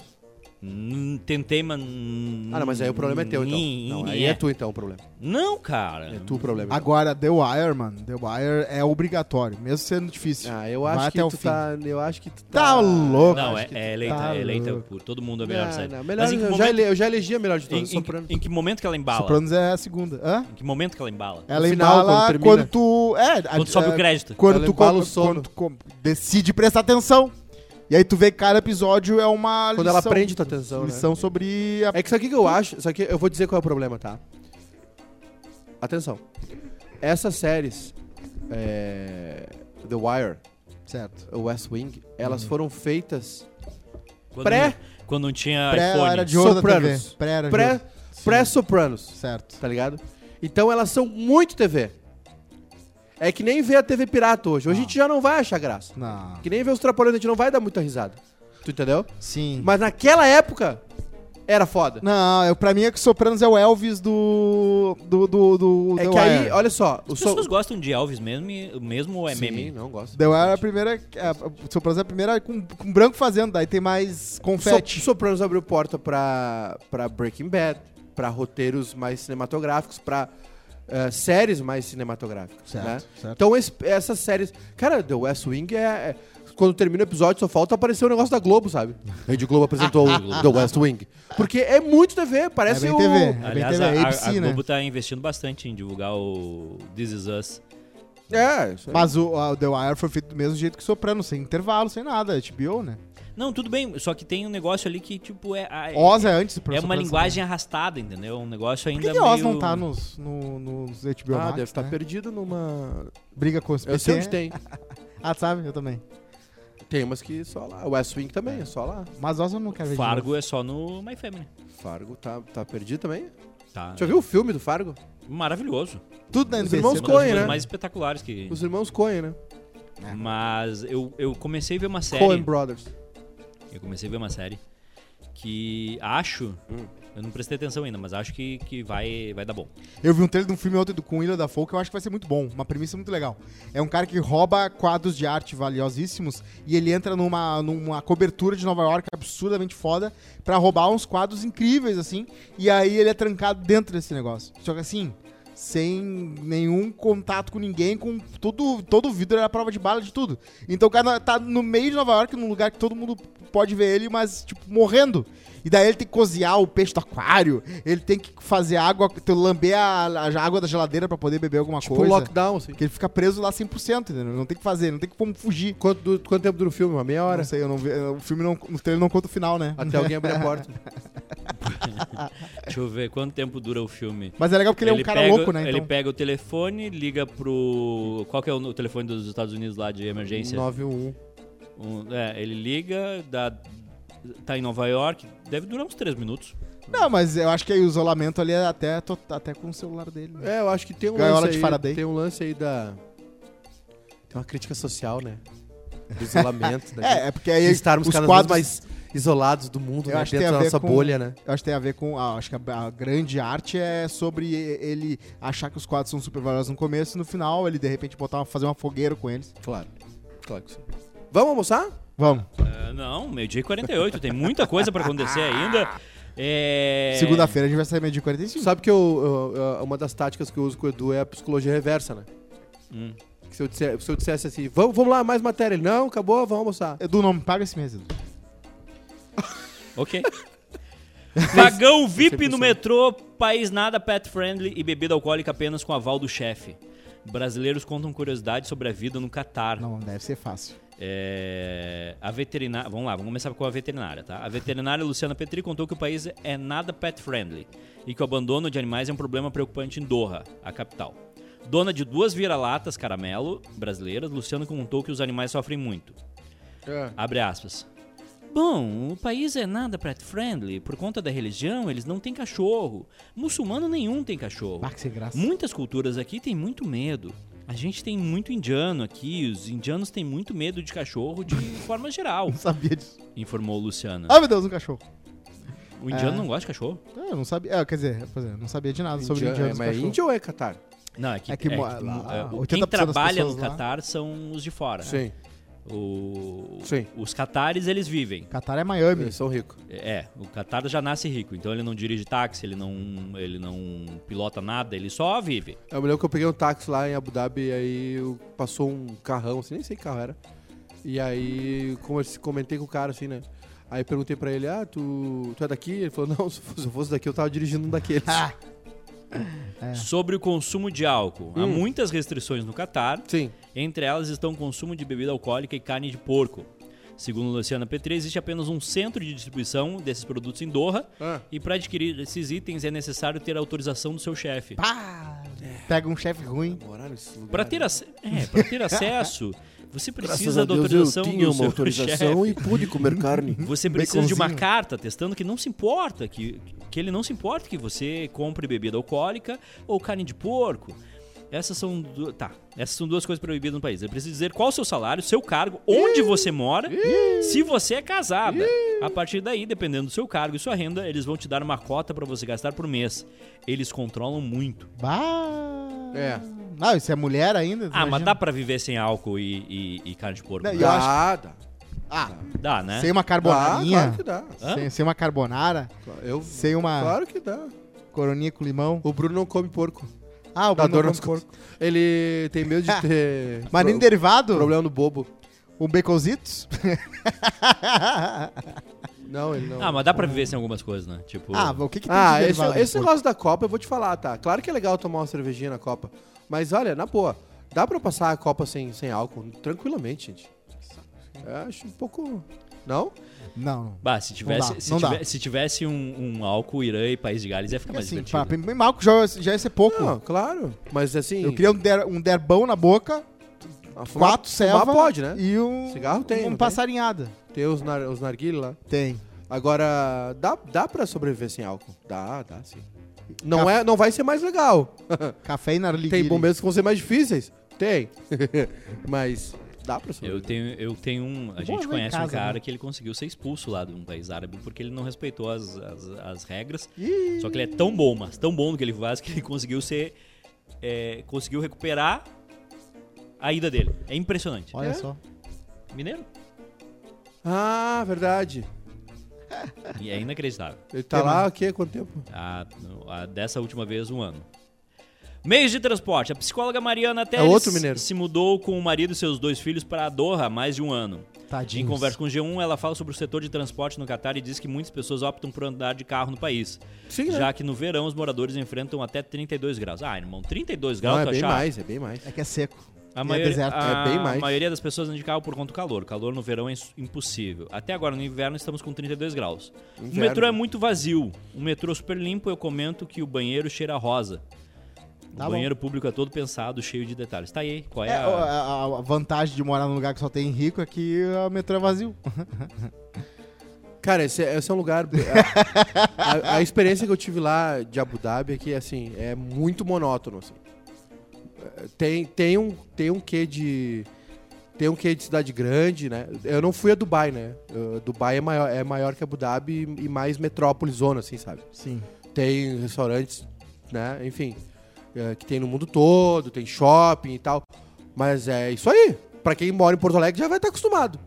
Hum, Tentei, mas. Ah, não, mas aí o problema é teu, então. Não, aí é tu, então, o problema. Não, cara. É tu o problema. então. Agora, The Wire, mano, The Wire é obrigatório, mesmo sendo difícil. Ah, eu Vai acho até que o tu tá... Eu acho que tu Tá tá... louco. Não, é, é eleita, tá é eleita louco. por todo mundo a melhor Não, série. não, melhor, Mas em que eu, já momento, ele, eu já elegi a melhor de em, todas, em- Sopranos. em que momento que ela embala? Sopranos é a segunda. Hã? Em que momento que ela embala? Ela final, embala quando quando, tu. É, Quando a- sobe é, o crédito. Quando Ela tu, sono. quando tu decide prestar atenção. E aí tu vê que cada episódio é uma Quando ela prende tua atenção, né? lição sobre a... É que isso aqui que eu acho, isso aqui eu vou dizer qual é o problema, tá? Atenção. Essas séries, é, The Wire, Certo. West Wing, elas foram feitas Quando, Pré- Quando não tinha Pré iPhone. era de ouro Sopranos. TV. Pré pré- ouro. Sim. pré-Sopranos, Certo. tá ligado? Então elas são muito TV. É que nem ver a TV pirata hoje. Hoje a gente já não vai achar graça. Não. Que nem ver os trapalhões, a gente não vai dar muita risada. Tu entendeu? Sim. Mas naquela época, era foda. Não, eu, pra mim é que Sopranos é o Elvis do. do. do. do É The que aí, Wire. olha só, As so- pessoas gostam de Elvis mesmo, mesmo ou é Sim, meme? não gosto. The Wire é a primeira. é, Sopranos é a primeira com, com branco fazendo, daí tem mais confete. So, Sopranos abriu porta pra, pra Breaking Bad, pra roteiros mais cinematográficos, pra eh, séries mais cinematográficas. Certo, né? certo. Então esse- essas séries. Cara, The West Wing é. é- quando termina o episódio, só falta aparecer o negócio da Globo, sabe? A Rede Globo apresentou o The West Wing. Porque é muito TV, parece É bem o. TV. É bem Aliás, TV, a, a- ABC, a né? Globo tá investindo bastante em divulgar o This Is Us. É, isso aí. Mas o, a The Wire foi feito do mesmo jeito que Sopranos, sem intervalo, sem nada. HBO, né? Não, tudo bem, só que tem um negócio ali que, tipo, é. a- Oz é antes do É uma linguagem arrastada, entendeu? Um negócio ainda Por que, que Oz meio... não tá nos, no, nos HBO Ah, Max, deve estar né? perdido numa. Briga com os Eu sei onde tem. Ah, sabe? Eu também. Tem umas que só lá. O West Wing também, é só lá. Mas Oz eu não quero ver Fargo é só no My Family. Fargo tá, tá perdido também? Tá. Já viu o filme do Fargo? Maravilhoso. Tudo na Os NBC. irmãos das Coen, né? mais espetaculares que... Os irmãos Coen, né? Mas eu, eu comecei a ver uma série... Coen Brothers. Eu comecei a ver uma série que acho... Hum. Eu não prestei atenção ainda, mas acho que, que vai, vai dar bom. Eu vi um trailer de um filme ontem do com William da Folk que eu acho que vai ser muito bom. Uma premissa muito legal. É um cara que rouba quadros de arte valiosíssimos e ele entra numa, numa cobertura de Nova York absurdamente foda pra roubar uns quadros incríveis, assim. E aí ele é trancado dentro desse negócio. Só que assim, sem nenhum contato com ninguém, com tudo, todo o vidro era prova de bala de tudo. Então o cara tá no meio de Nova York, num lugar que todo mundo pode ver ele, mas, tipo, morrendo. E daí ele tem que cozinhar o peixe do aquário, ele tem que fazer água, tem que lamber a, a água da geladeira pra poder beber alguma Tipo coisa. lockdown, assim. Porque ele fica preso lá 100%, entendeu? Não tem que fazer, não tem como fugir. Quanto, du- quanto tempo dura o filme? Uma meia hora? Não sei, eu não vi, o filme não, no trailer não conta o final, né? Até alguém abrir a porta. Deixa eu ver quanto tempo dura o filme. Mas é legal porque ele, é um cara pega, louco, né? Ele Então, pega o telefone, liga pro... Qual que é o telefone dos Estados Unidos lá de emergência? 911. Um- é, ele liga, dá, tá em Nova York, deve durar uns 3 minutos. Não, mas eu acho que aí o isolamento ali é até, to- até com o celular dele. né? É, eu acho que tem um Gaiola lance de aí, Faraday. Tem um lance aí da... Tem uma crítica social, né? Do isolamento. gente É, é porque aí estarmos os cada quadros, vez mais isolados do mundo, Eu né? acho Dentro da nossa com- bolha, né? Eu acho que tem a ver com. ah, acho que a, a grande arte é sobre ele achar que os quadros são super valiosos no começo e no final ele de repente botar uma- fazer uma fogueira com eles. Claro. Claro que sim. Vamos almoçar? Vamos. É, não, meio-dia e 48, tem muita coisa pra acontecer ainda. É... Segunda-feira a gente vai sair meio de 45. Sabe que eu, eu- eu- uma das táticas que eu uso com o Edu é a psicologia reversa, né? Hum. Que Se eu, disser- se eu dissesse assim, vamos, vamos lá, mais matéria. Ele, não, acabou, vamos almoçar. Edu, não me paga esse mês, Edu. Ok. Vagão VIP 100%. no metrô, país nada pet friendly e bebida alcoólica apenas com aval do chefe. Brasileiros contam curiosidades sobre a vida no Catar. Não, deve ser fácil. É, a veterinária. Vamos lá, vamos começar com a veterinária, tá? A veterinária Luciana Petri contou que o país é nada pet friendly e que o abandono de animais é um problema preocupante em Doha, a capital. Dona de duas vira-latas caramelo brasileiras, Luciana contou que os animais sofrem muito. É. Abre aspas. Bom, o país é nada pet friendly. Por conta da religião, eles não têm cachorro. Muçulmano nenhum tem cachorro. Ah. Muitas culturas aqui têm muito medo. A gente tem muito indiano aqui. Os indianos têm muito medo de cachorro de forma geral, Não sabia disso. informou Luciana. Ai, meu Deus, um cachorro. O indiano É. não gosta de cachorro? Ah, Eu não sabia. É, quer dizer, pois é, não sabia de nada sobre indianos. é, mas é cachorro. Índia ou é Catar? Não, é que, É que mo- é lá, é, o- 80% quem das trabalha no pessoas lá- Catar são os de fora. Sim. O, Sim. Os catares, eles vivem. Qatar é Miami. Eles são ricos. É, o Qatar já nasce rico, então ele não dirige táxi, ele não, ele não pilota nada, ele só vive. Eu me lembro que eu peguei um táxi lá em Abu Dhabi e aí passou um carrão, assim, nem sei que carro era. E aí comentei com o cara, assim, né? Aí perguntei pra ele, ah, tu, tu é daqui? Ele falou, não, se eu fosse daqui eu tava dirigindo um daqueles. Ah, Sobre o consumo de álcool, há Hum. muitas restrições no Catar, Sim. entre elas estão o consumo de bebida alcoólica e carne de porco. Segundo Luciana Petri, existe apenas um centro de distribuição desses produtos em Doha Ah. e para adquirir esses itens é necessário ter a autorização do seu chefe. pá, pega um chefe ruim. Para ter, ac- é, pra ter acesso, você precisa da Deus, autorização eu tinha do uma seu autorização chefe. e pude comer carne. Você precisa de uma carta testando que não se importa, que, que ele não se importa que você compre bebida alcoólica ou carne de porco. Essas são, du- tá, essas são duas coisas proibidas no país. Ele precisa dizer qual o seu salário, seu cargo, onde você mora, se você é casada. A partir daí, dependendo do seu cargo e sua renda, eles vão te dar uma cota para você gastar por mês. Eles controlam muito. Bah. É. Não, isso é mulher ainda? Ah, mas imagina. dá pra viver sem álcool e, e- e carne de porco? Não, né? eu acho- Dá, dá. Ah, Dá, né? sem uma Dá, carbonarinha, claro que dá. Sem, sem uma carbonara, Eu, sem uma Claro que dá. coroninha com limão. O Bruno não come porco. Ah, o Dá Bruno dor come porco. Ele tem medo de ter Mas nem derivado? problema no bobo. Um baconzitos? Não, ele não. Ah, mas dá pra viver sem algumas coisas, né? Tipo. ah, o que que tem Ah, de esse, esse negócio da Copa eu vou te falar, tá? Claro que é legal tomar uma cervejinha na Copa. Mas olha, na boa, dá pra passar a Copa sem, sem álcool tranquilamente, gente. Eu acho um pouco. Não? Não, não. Bah, se tivesse, dá, se, tivesse, se tivesse um, um álcool, Irã e País de Gales, ia ficar mais Assim, divertido. pra, bem malco já, já ia ser pouco. Não, claro. Mas assim. Eu queria um, der, um derbão na boca, a fumar- quatro selva pode, né? e um, Cigarro tem, um não tem? passarinhada. Tem os, nar, os narguilhos lá. Tem. Agora, dá, dá pra sobreviver sem álcool? Dá, dá sim. Não, é, não vai ser mais legal. Café e narguilha. Tem momentos que vão ser mais difíceis? Tem. Mas dá pra Eu sobreviver. tenho, eu tenho um. A gente conhece um casa, cara né? que ele conseguiu ser expulso lá de um país árabe porque ele não respeitou as, as, as regras. Ih, Só que ele é tão bom, mas tão bom no que ele faz que ele conseguiu ser. é, conseguiu recuperar a ida dele. É impressionante. Olha É? só. Mineiro. Ah, verdade. E é inacreditável. Ele tá lá o quê? Quanto tempo? A, a- dessa última vez, um ano. Meios de transporte. A psicóloga Mariana Teles É outro mineiro. se mudou com o marido e seus dois filhos para Doha há mais de um ano. Em Tadinho. conversa com o G1, ela fala sobre o setor de transporte no Catar e diz que muitas pessoas optam por andar de carro no país. Sim, né? Já que no verão os moradores enfrentam até 32 graus. Ah, irmão, 32 graus, Não, é tu bem mais, é bem mais. É que é seco. A, E é a É bem mais. maioria das pessoas anda de carro por conta do calor. O calor no verão é impossível. Até agora, no inverno, estamos com 32 graus. O Inverno. metrô é muito vazio. O metrô super limpo, eu comento que o banheiro cheira a O Tá bom. banheiro público é todo pensado, cheio de detalhes. Tá aí, qual é, É, a... a, a vantagem de morar num lugar que só tem rico é que o metrô é vazio. Cara, esse, é- esse é um lugar. A, a- a experiência que eu tive lá de Abu Dhabi é que, assim, é muito monótono. Assim. É, Tem, tem, um, tem um quê de. Tem um quê de cidade grande, né? Eu não fui a Dubai, né? Uh, Dubai é maior, é maior que Abu Dhabi e mais metrópole zona, assim, sabe? Sim. Tem restaurantes, né? Enfim, é, que tem no mundo todo, tem shopping e tal. Mas é isso aí. Pra quem mora em Porto Alegre já vai estar acostumado.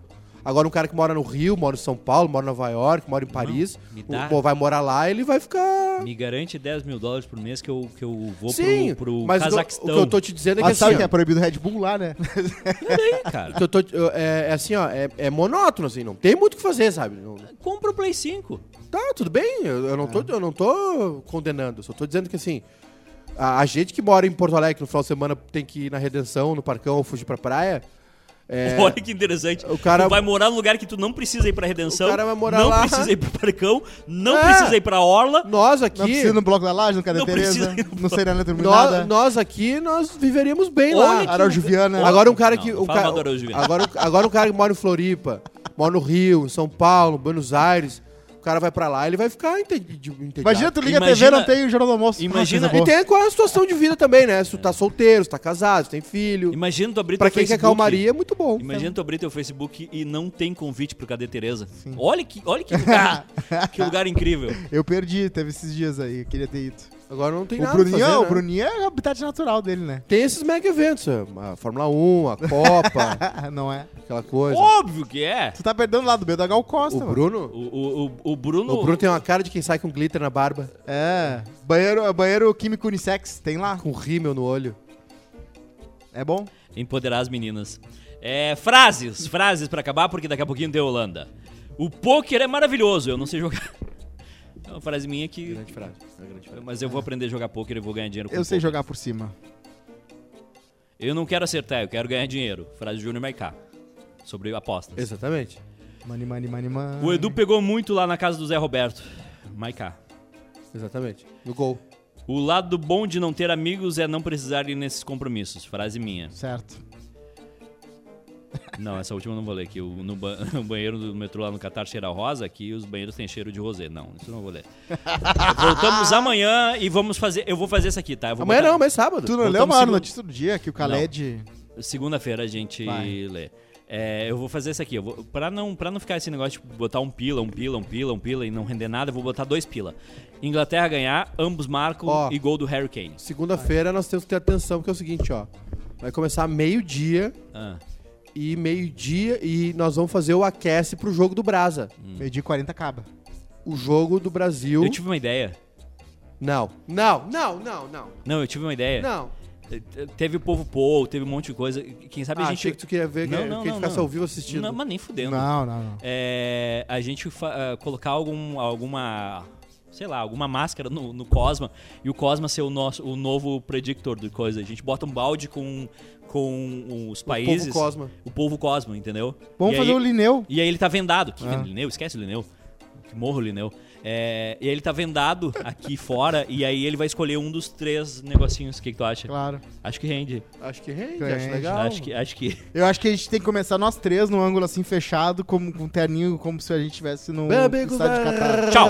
Agora um cara que mora no Rio, mora em São Paulo, mora em Nova York, mora em Paris, me dá- o- vai morar lá, ele vai ficar. Me garante 10 mil dólares por mês que eu, que eu vou Sim, pro, pro mas o que eu- Cazaquistão. o que eu tô te dizendo é que Mas sabe assim, que ó, é proibido Red Bull lá, né? Peraí, cara. que eu tô, eu- é, é assim, ó, é, é monótono, assim, não tem muito o que fazer, sabe? Não- Compra o Play 5. Tá, tudo bem, eu, eu não tô, eu não tô condenando, só tô dizendo que assim, a, a gente que mora em Porto Alegre no final de semana tem que ir na Redenção, no Parcão ou fugir pra praia. é, Olha que interessante. o cara- Tu vai morar num lugar que tu não precisa ir pra Redenção. O cara vai morar não lá. precisa ir pro Parcão. Não É. precisa ir pra Orla. nós aqui, Não precisa ir no Bloco da Laje, no Cadê Não Tereza, no no Serenata nós, nós aqui, nós viveríamos bem Olha lá. que- Araújo Viana. Agora um cara Não, que. não um Viana. agora, agora um cara que mora em Floripa, mora no Rio, em São Paulo, Buenos Aires. O cara vai pra lá, ele vai ficar entediado. Imagina, tu liga a Imagina- TV não tem o Jornal do Almoço. Imagina- Nossa, E tem qual é a situação de vida também, né? Se tu tá solteiro, se tá casado, se tem filho. Imagina tu abrir Pra teu quem quer calmaria, é muito bom. Imagina tu abrir teu Facebook e não tem convite pro Cadê Tereza. Olha que, olha que lugar, que lugar incrível. Eu perdi, teve esses dias aí, eu queria ter ido. Agora não tem O nada Bruninho, fazer, o né? Bruninho é o habitat natural dele, né? Tem esses mega eventos, é, a Fórmula 1, a Copa, Não é? aquela coisa. Óbvio que é. Tu tá perdendo lá do B da Gal Costa, O mano. Bruno, O, o, o, o Bruno. o Bruno tem uma cara de quem sai com glitter na barba, É. Banheiro, banheiro químico unissex, tem lá. com rímel no olho. É bom? Empoderar as meninas. É, frases, frases pra acabar, porque daqui a pouquinho tem Holanda. O pôquer é maravilhoso, eu não sei jogar. É uma frase minha que. Grande frase. é grande frase. Mas eu vou aprender a jogar pôquer e vou ganhar dinheiro com Eu sei pôquer. jogar por cima. Eu não quero acertar, eu quero ganhar dinheiro. Frase de Júnior Maiká. Sobre apostas. Exatamente. Money, money, money, money. O Edu pegou muito lá na casa do Zé Roberto. Maiká. Exatamente. No gol. O lado bom de não ter amigos é não precisar ir nesses compromissos. Frase minha. Certo. Não, essa última eu não vou ler. Que o, no, ba- no banheiro do metrô lá no Catar cheira rosa, aqui os banheiros têm cheiro de rosé. Não, isso eu não vou ler. Voltamos amanhã e vamos fazer. Eu vou fazer isso aqui, tá? Eu vou Amanhã botar- não, mas sábado. Tu não leu, mano, segundo- notícia do dia que o Khaled... Segunda-feira a gente Vai. lê. É, eu vou fazer isso aqui. Eu vou, pra, não, pra não ficar esse negócio de botar um pila, um pila, um pila, um pila e não render nada, eu vou botar dois pila. Inglaterra ganhar, ambos marcam Ó. e gol do Harry Kane. Segunda-feira nós temos que ter atenção, porque é o seguinte, ó. Vai começar meio-dia Ah, e meio-dia e nós vamos fazer o aquece pro jogo do Brasa. Meio dia e 40 acaba. O jogo do Brasil. eu tive uma ideia. Não. Não, não, não, não. Não, eu tive uma ideia. Não. Te- Teve o povo Paul, teve um monte de coisa. Quem sabe Ah, a gente. achei que tu queria ver que, Não, que não, a gente não, ficasse não. ao vivo assistindo. Não, mas nem fudendo. Não, não, não. É, a gente ah, colocar algum, alguma. Sei lá, alguma máscara no, no Cosma e o Cosma ser o nosso o novo predictor de coisa. A gente bota um balde com, com os países. povo Cosma. O povo Cosma, entendeu? Vamos E fazer aí- o Lineu. E aí ele tá vendado. Que Ah. Lineu? Esquece o Lineu. Que morro o Lineu. É, e aí ele tá vendado aqui fora e aí ele vai escolher um dos três negocinhos. O que, que tu acha? Claro. Acho que rende. Acho que rende, Rende. acho legal. Acho que, acho que. Eu acho que a gente tem que começar nós três no ângulo assim fechado, como com um terninho, como se a gente estivesse no Bebe, estádio de Catar. Tchau.